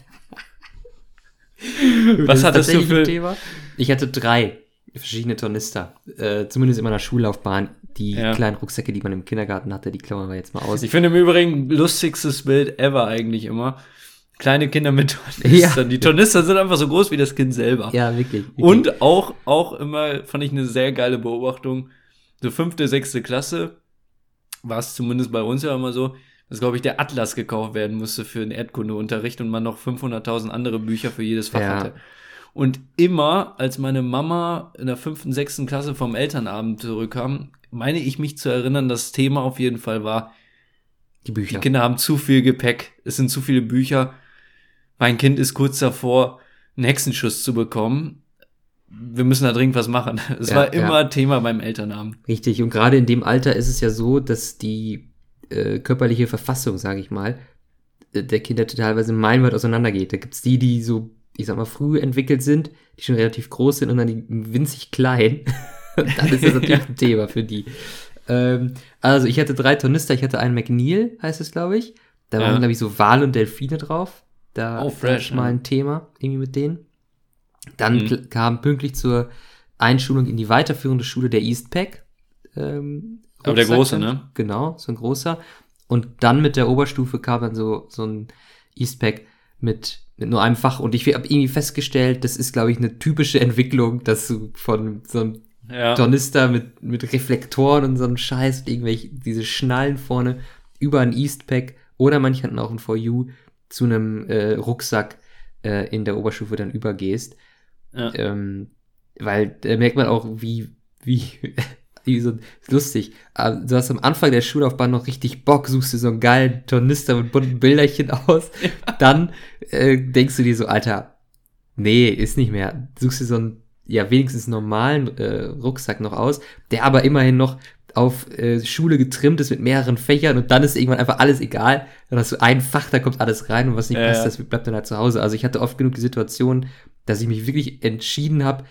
Was hattest du für- ein Thema? Ich hatte drei verschiedene Tornister. Äh, zumindest in meiner Schullaufbahn. Die Ja. kleinen Rucksäcke, die man im Kindergarten hatte, die klauen wir jetzt mal aus. Ich finde im Übrigen lustigstes Bild ever eigentlich immer. Kleine Kinder mit Tornistern. Ja. Die Tornister sind einfach so groß wie das Kind selber. ja, wirklich. wirklich. Und auch, auch immer, fand ich eine sehr geile Beobachtung. So fünfte, sechste Klasse war es zumindest bei uns ja immer so, dass, glaube ich, der Atlas gekauft werden musste für den Erdkundeunterricht und man noch 500.000 andere Bücher für jedes Fach Ja. hatte. Und immer, als meine Mama in der fünften, sechsten Klasse vom Elternabend zurückkam, meine ich mich zu erinnern, das Thema auf jeden Fall war, die Bücher. die Kinder haben zu viel Gepäck, es sind zu viele Bücher. Mein Kind ist kurz davor, einen Hexenschuss zu bekommen. Wir müssen da dringend was machen. *laughs* Es Ja, war immer ja. Thema beim Elternabend. Richtig, und gerade in dem Alter ist es ja so, dass die äh, körperliche Verfassung, sage ich mal, äh, der Kinder teilweise meilenweit auseinandergeht. Da gibt's die, die so, ich sag mal, früh entwickelt sind, die schon relativ groß sind und dann die winzig klein. *laughs* Und dann ist das *laughs* natürlich ein Thema für die. Ähm, also ich hatte drei Tornister, ich hatte einen McNeil, heißt es, glaube ich. Da Ja. waren, glaube ich, so Wale und Delfine drauf. Da Oh, fresh, mal ja. ein Thema irgendwie mit denen. Dann Mhm. kam pünktlich zur Einschulung in die weiterführende Schule der Eastpack. Ähm, Aber der große, dann. ne? Genau, so ein großer. Und dann mit der Oberstufe kam dann so, so ein Eastpack mit, mit nur einem Fach. Und ich habe irgendwie festgestellt, das ist, glaube ich, eine typische Entwicklung, dass du von so einem Ja. Tornister mit, mit Reflektoren und so einem Scheiß, irgendwelche, diese Schnallen vorne über ein Eastpack oder manche hatten auch ein For You zu einem äh, Rucksack äh, in der Oberstufe dann übergehst. ja. Ähm, weil da merkt man auch, wie, wie, *laughs* wie so lustig. Aber Du hast am Anfang der Schullaufbahn noch richtig Bock, suchst dir so einen geilen Tornister mit bunten Bilderchen aus. *laughs* Dann äh, denkst du dir so, Alter, nee, ist nicht mehr. Suchst dir so einen, ja, wenigstens normalen äh, Rucksack noch aus, der aber immerhin noch auf äh, Schule getrimmt ist mit mehreren Fächern und dann ist irgendwann einfach alles egal. Dann hast du ein Fach, da kommt alles rein und was nicht Ja, passt, das bleibt dann halt zu Hause. Also ich hatte oft genug die Situation, dass ich mich wirklich entschieden habe,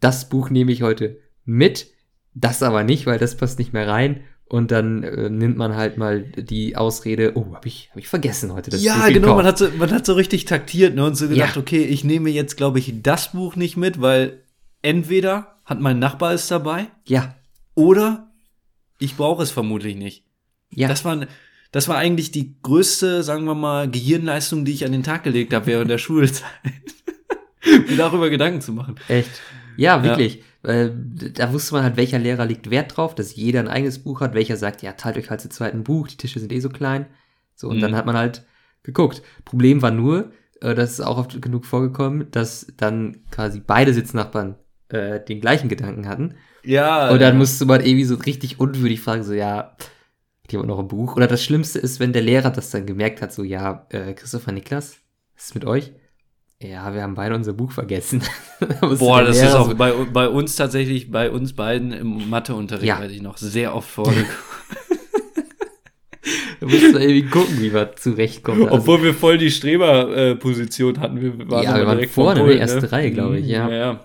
das Buch nehme ich heute mit, das aber nicht, weil das passt nicht mehr rein. Und dann äh, nimmt man halt mal die Ausrede, oh, habe ich, hab ich vergessen heute. Das ja, Buch genau, man hat, so, man hat so richtig taktiert ne, und so gedacht, Ja. okay, ich nehme jetzt, glaube ich, das Buch nicht mit, weil entweder hat mein Nachbar es dabei Ja, oder ich brauche es vermutlich nicht. ja. Das war, das war eigentlich die größte, sagen wir mal, Gehirnleistung, die ich an den Tag gelegt habe während der *laughs* Schulzeit. Mir darüber Gedanken zu machen. Echt? Ja, wirklich. Weil da wusste man halt, welcher Lehrer legt Wert drauf, dass jeder ein eigenes Buch hat, welcher sagt, ja, teilt euch halt zu zweit ein Buch, die Tische sind eh so klein. So, und Mhm. dann hat man halt geguckt. Problem war nur, äh, das ist auch oft genug vorgekommen, dass dann quasi beide Sitznachbarn äh, den gleichen Gedanken hatten. Ja. Und dann musste man irgendwie so richtig unwürdig fragen, so, ja, hat jemand noch ein Buch? Oder das Schlimmste ist, wenn der Lehrer das dann gemerkt hat, so, ja, äh, Christopher Niklas, was ist mit euch? Ja, wir haben beide unser Buch vergessen. *laughs* Boah, der das ist auch so- bei, bei uns tatsächlich, bei uns beiden im Matheunterricht, Ja. weiß ich noch, sehr oft vorgekommen. *laughs* *laughs* Da musst du irgendwie gucken, wie wir zurechtkommen. Also, Obwohl wir voll die Streberposition hatten. Wir waren, Ja, wir waren direkt vom vorne, Pult, ne, erste Reihe, glaube ich, ja. Ja, ja.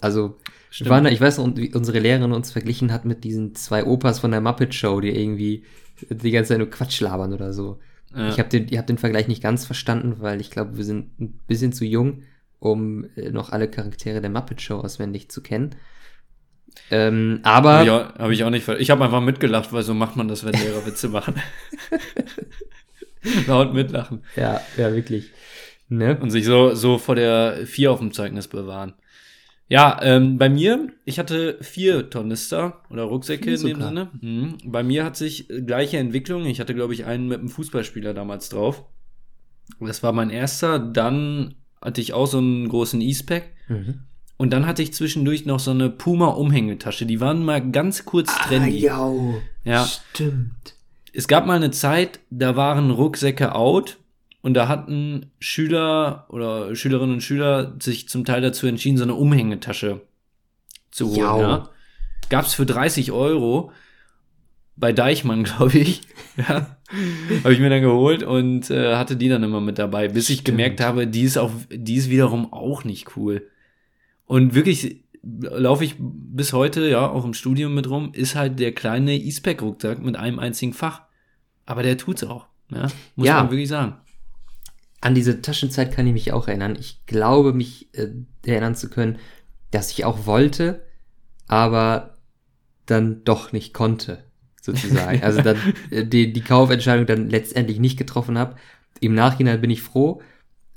also Stimmt. waren ich weiß noch, unsere Lehrerin uns verglichen hat mit diesen zwei Opas von der Muppet Show, die irgendwie die ganze Zeit nur Quatsch labern oder so. Ja. Ich habe den, ich hab den Vergleich nicht ganz verstanden, weil ich glaube, wir sind ein bisschen zu jung, um äh, noch alle Charaktere der Muppet Show auswendig zu kennen. Ähm, aber Habe ich, auch- hab ich auch nicht ver Ich habe einfach mitgelacht, weil so macht man das, wenn Lehrer *laughs* Witze machen. *laughs* Laut mitlachen. ja, ja, wirklich. Ne? Und sich so, so vor der vier auf dem Zeugnis bewahren. Ja, ähm, bei mir, ich hatte vier Tornister oder Rucksäcke in dem. Sinne. Mhm. Bei mir hat sich äh, gleiche Entwicklung. Ich hatte, glaube ich, einen mit einem Fußballspieler damals drauf. Das war mein erster. Dann hatte ich auch so einen großen Eastpack. Mhm. Und dann hatte ich zwischendurch noch so eine Puma-Umhängetasche. Die waren mal ganz kurz trendy. Ah, jau. Ja. Stimmt. Es gab mal eine Zeit, da waren Rucksäcke out und da hatten Schüler oder Schülerinnen und Schüler sich zum Teil dazu entschieden, so eine Umhängetasche zu holen. Jau. Ja. Gab's für 30 Euro bei Deichmann, *laughs* glaube ich. ja. Habe ich mir dann geholt und äh, hatte die dann immer mit dabei, bis ich Stimmt. gemerkt habe, die ist auch, die ist wiederum auch nicht cool. Und wirklich laufe ich bis heute, ja, auch im Studium mit rum, ist halt der kleine E-Spec-Rucksack mit einem einzigen Fach. Aber der tut's auch, ja, muss Ja. man wirklich sagen. An diese Taschenzeit kann ich mich auch erinnern. Ich glaube, mich äh, erinnern zu können, dass ich auch wollte, aber dann doch nicht konnte, sozusagen. *laughs* also dann äh, die, die Kaufentscheidung dann letztendlich nicht getroffen habe. Im Nachhinein bin ich froh,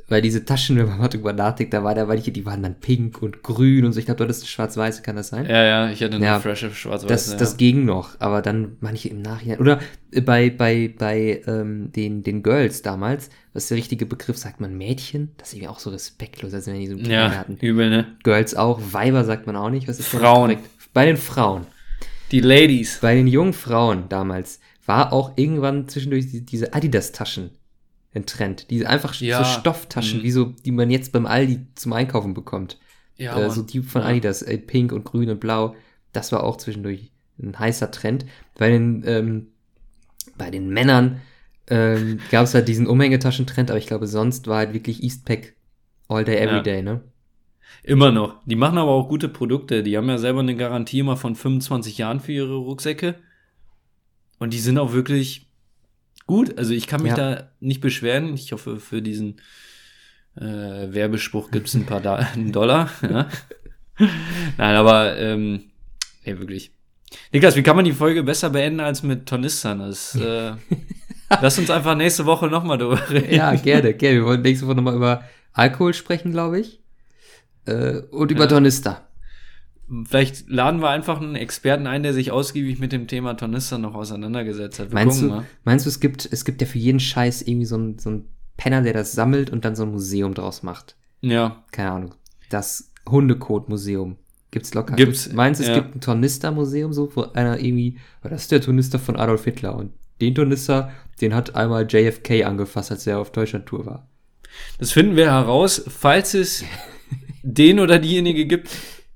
weil diese Taschen, *laughs* wenn man mal drüber nachdenkt, da war da, weil ich, die waren dann pink und grün und so. Ich glaube, das ist schwarz-weiße, kann das sein? Ja, ja, ich hatte eine Ja, frische schwarz-weiß. Das, ja. das ging noch, aber dann manche im Nachhinein. Oder äh, bei, bei, bei ähm, den, den Girls damals, was ist der richtige Begriff? Sagt man Mädchen? Das ist irgendwie auch so respektlos, als wenn die so im ja, übel, ne? Girls auch, Weiber sagt man auch nicht. Was ist Frauen. Bei den Frauen. Die Ladies. Bei den jungen Frauen damals war auch irgendwann zwischendurch die, diese Adidas-Taschen ein Trend. Diese einfach Ja. so Stofftaschen, Mhm. wie so, die man jetzt beim Aldi zum Einkaufen bekommt. Ja, äh, so die von. Adidas, äh, pink und grün und blau. Das war auch zwischendurch ein heißer Trend. Bei den, ähm, bei den Männern ähm, *laughs* gab es halt diesen Umhängetaschentrend, aber ich glaube, sonst war halt wirklich Eastpack all day, every Ja. day, ne? Immer noch. Die machen aber auch gute Produkte. Die haben ja selber eine Garantie immer von 25 Jahren für ihre Rucksäcke. Und die sind auch wirklich gut. Also ich kann mich Ja. da nicht beschweren. Ich hoffe, für diesen äh, Werbespruch gibt's ein paar da *laughs* Dollar. Ja. Nein, aber ähm, nee, wirklich. Niklas, wie kann man die Folge besser beenden als mit Tornistern? Das, *laughs* äh, lass uns einfach nächste Woche nochmal drüber reden. Ja, gerne, gerne. Wir wollen nächste Woche nochmal über Alkohol sprechen, glaube ich. Äh, und über Ja. Tornister. Vielleicht laden wir einfach einen Experten ein, der sich ausgiebig mit dem Thema Tornister noch auseinandergesetzt hat. Wir Meinst du, mal. meinst du, es gibt, es gibt ja für jeden Scheiß irgendwie so ein, so ein Penner, der das sammelt und dann so ein Museum draus macht? Ja, Keine Ahnung. Das Hundekot-Museum. Gibt's locker. Gibt's, Meinst du, es ja. gibt ein Tornister-Museum, so, wo einer irgendwie, oh, das ist der Tornister von Adolf Hitler und den Tornister, den hat einmal JFK angefasst, als er auf Deutschland-Tour war. das finden wir heraus, falls es *laughs* den oder diejenige gibt,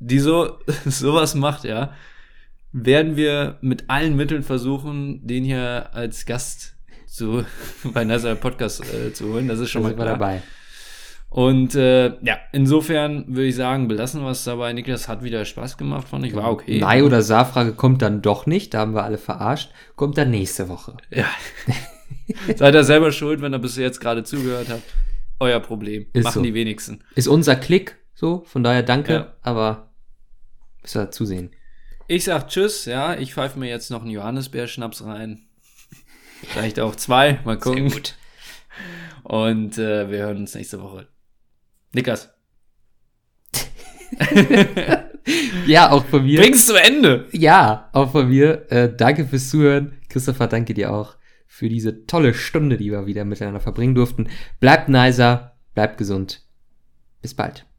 die so *laughs* sowas macht, ja, werden wir mit allen Mitteln versuchen, den hier als Gast zu *laughs* bei NASA Podcast äh, zu holen. Das ist schon Da mal klar. dabei. Und äh, ja, insofern würde ich sagen, belassen wir es dabei. Niklas hat wieder Spaß gemacht, fand ich. War okay. Nein oder Sa-Frage kommt dann doch nicht, da haben wir alle verarscht. Kommt dann nächste Woche. Ja. *laughs* Seid ihr selber schuld, wenn ihr bis jetzt gerade zugehört habt. Euer Problem. Ist Machen so. die wenigsten. Ist unser Klick, so, von daher danke, Ja. aber müssen wir zusehen. Ich sag Tschüss, ja. Ich pfeife mir jetzt noch einen Johannisbeerschnaps rein. Vielleicht auch zwei. Mal gucken. gut. Und äh, wir hören uns nächste Woche. Niklas. *laughs* Ja, auch von mir. Bring's zu Ende. Ja, auch von mir. Äh, danke fürs Zuhören. Christopher, danke dir auch für diese tolle Stunde, die wir wieder miteinander verbringen durften. Bleibt nicer, bleibt gesund. Bis bald.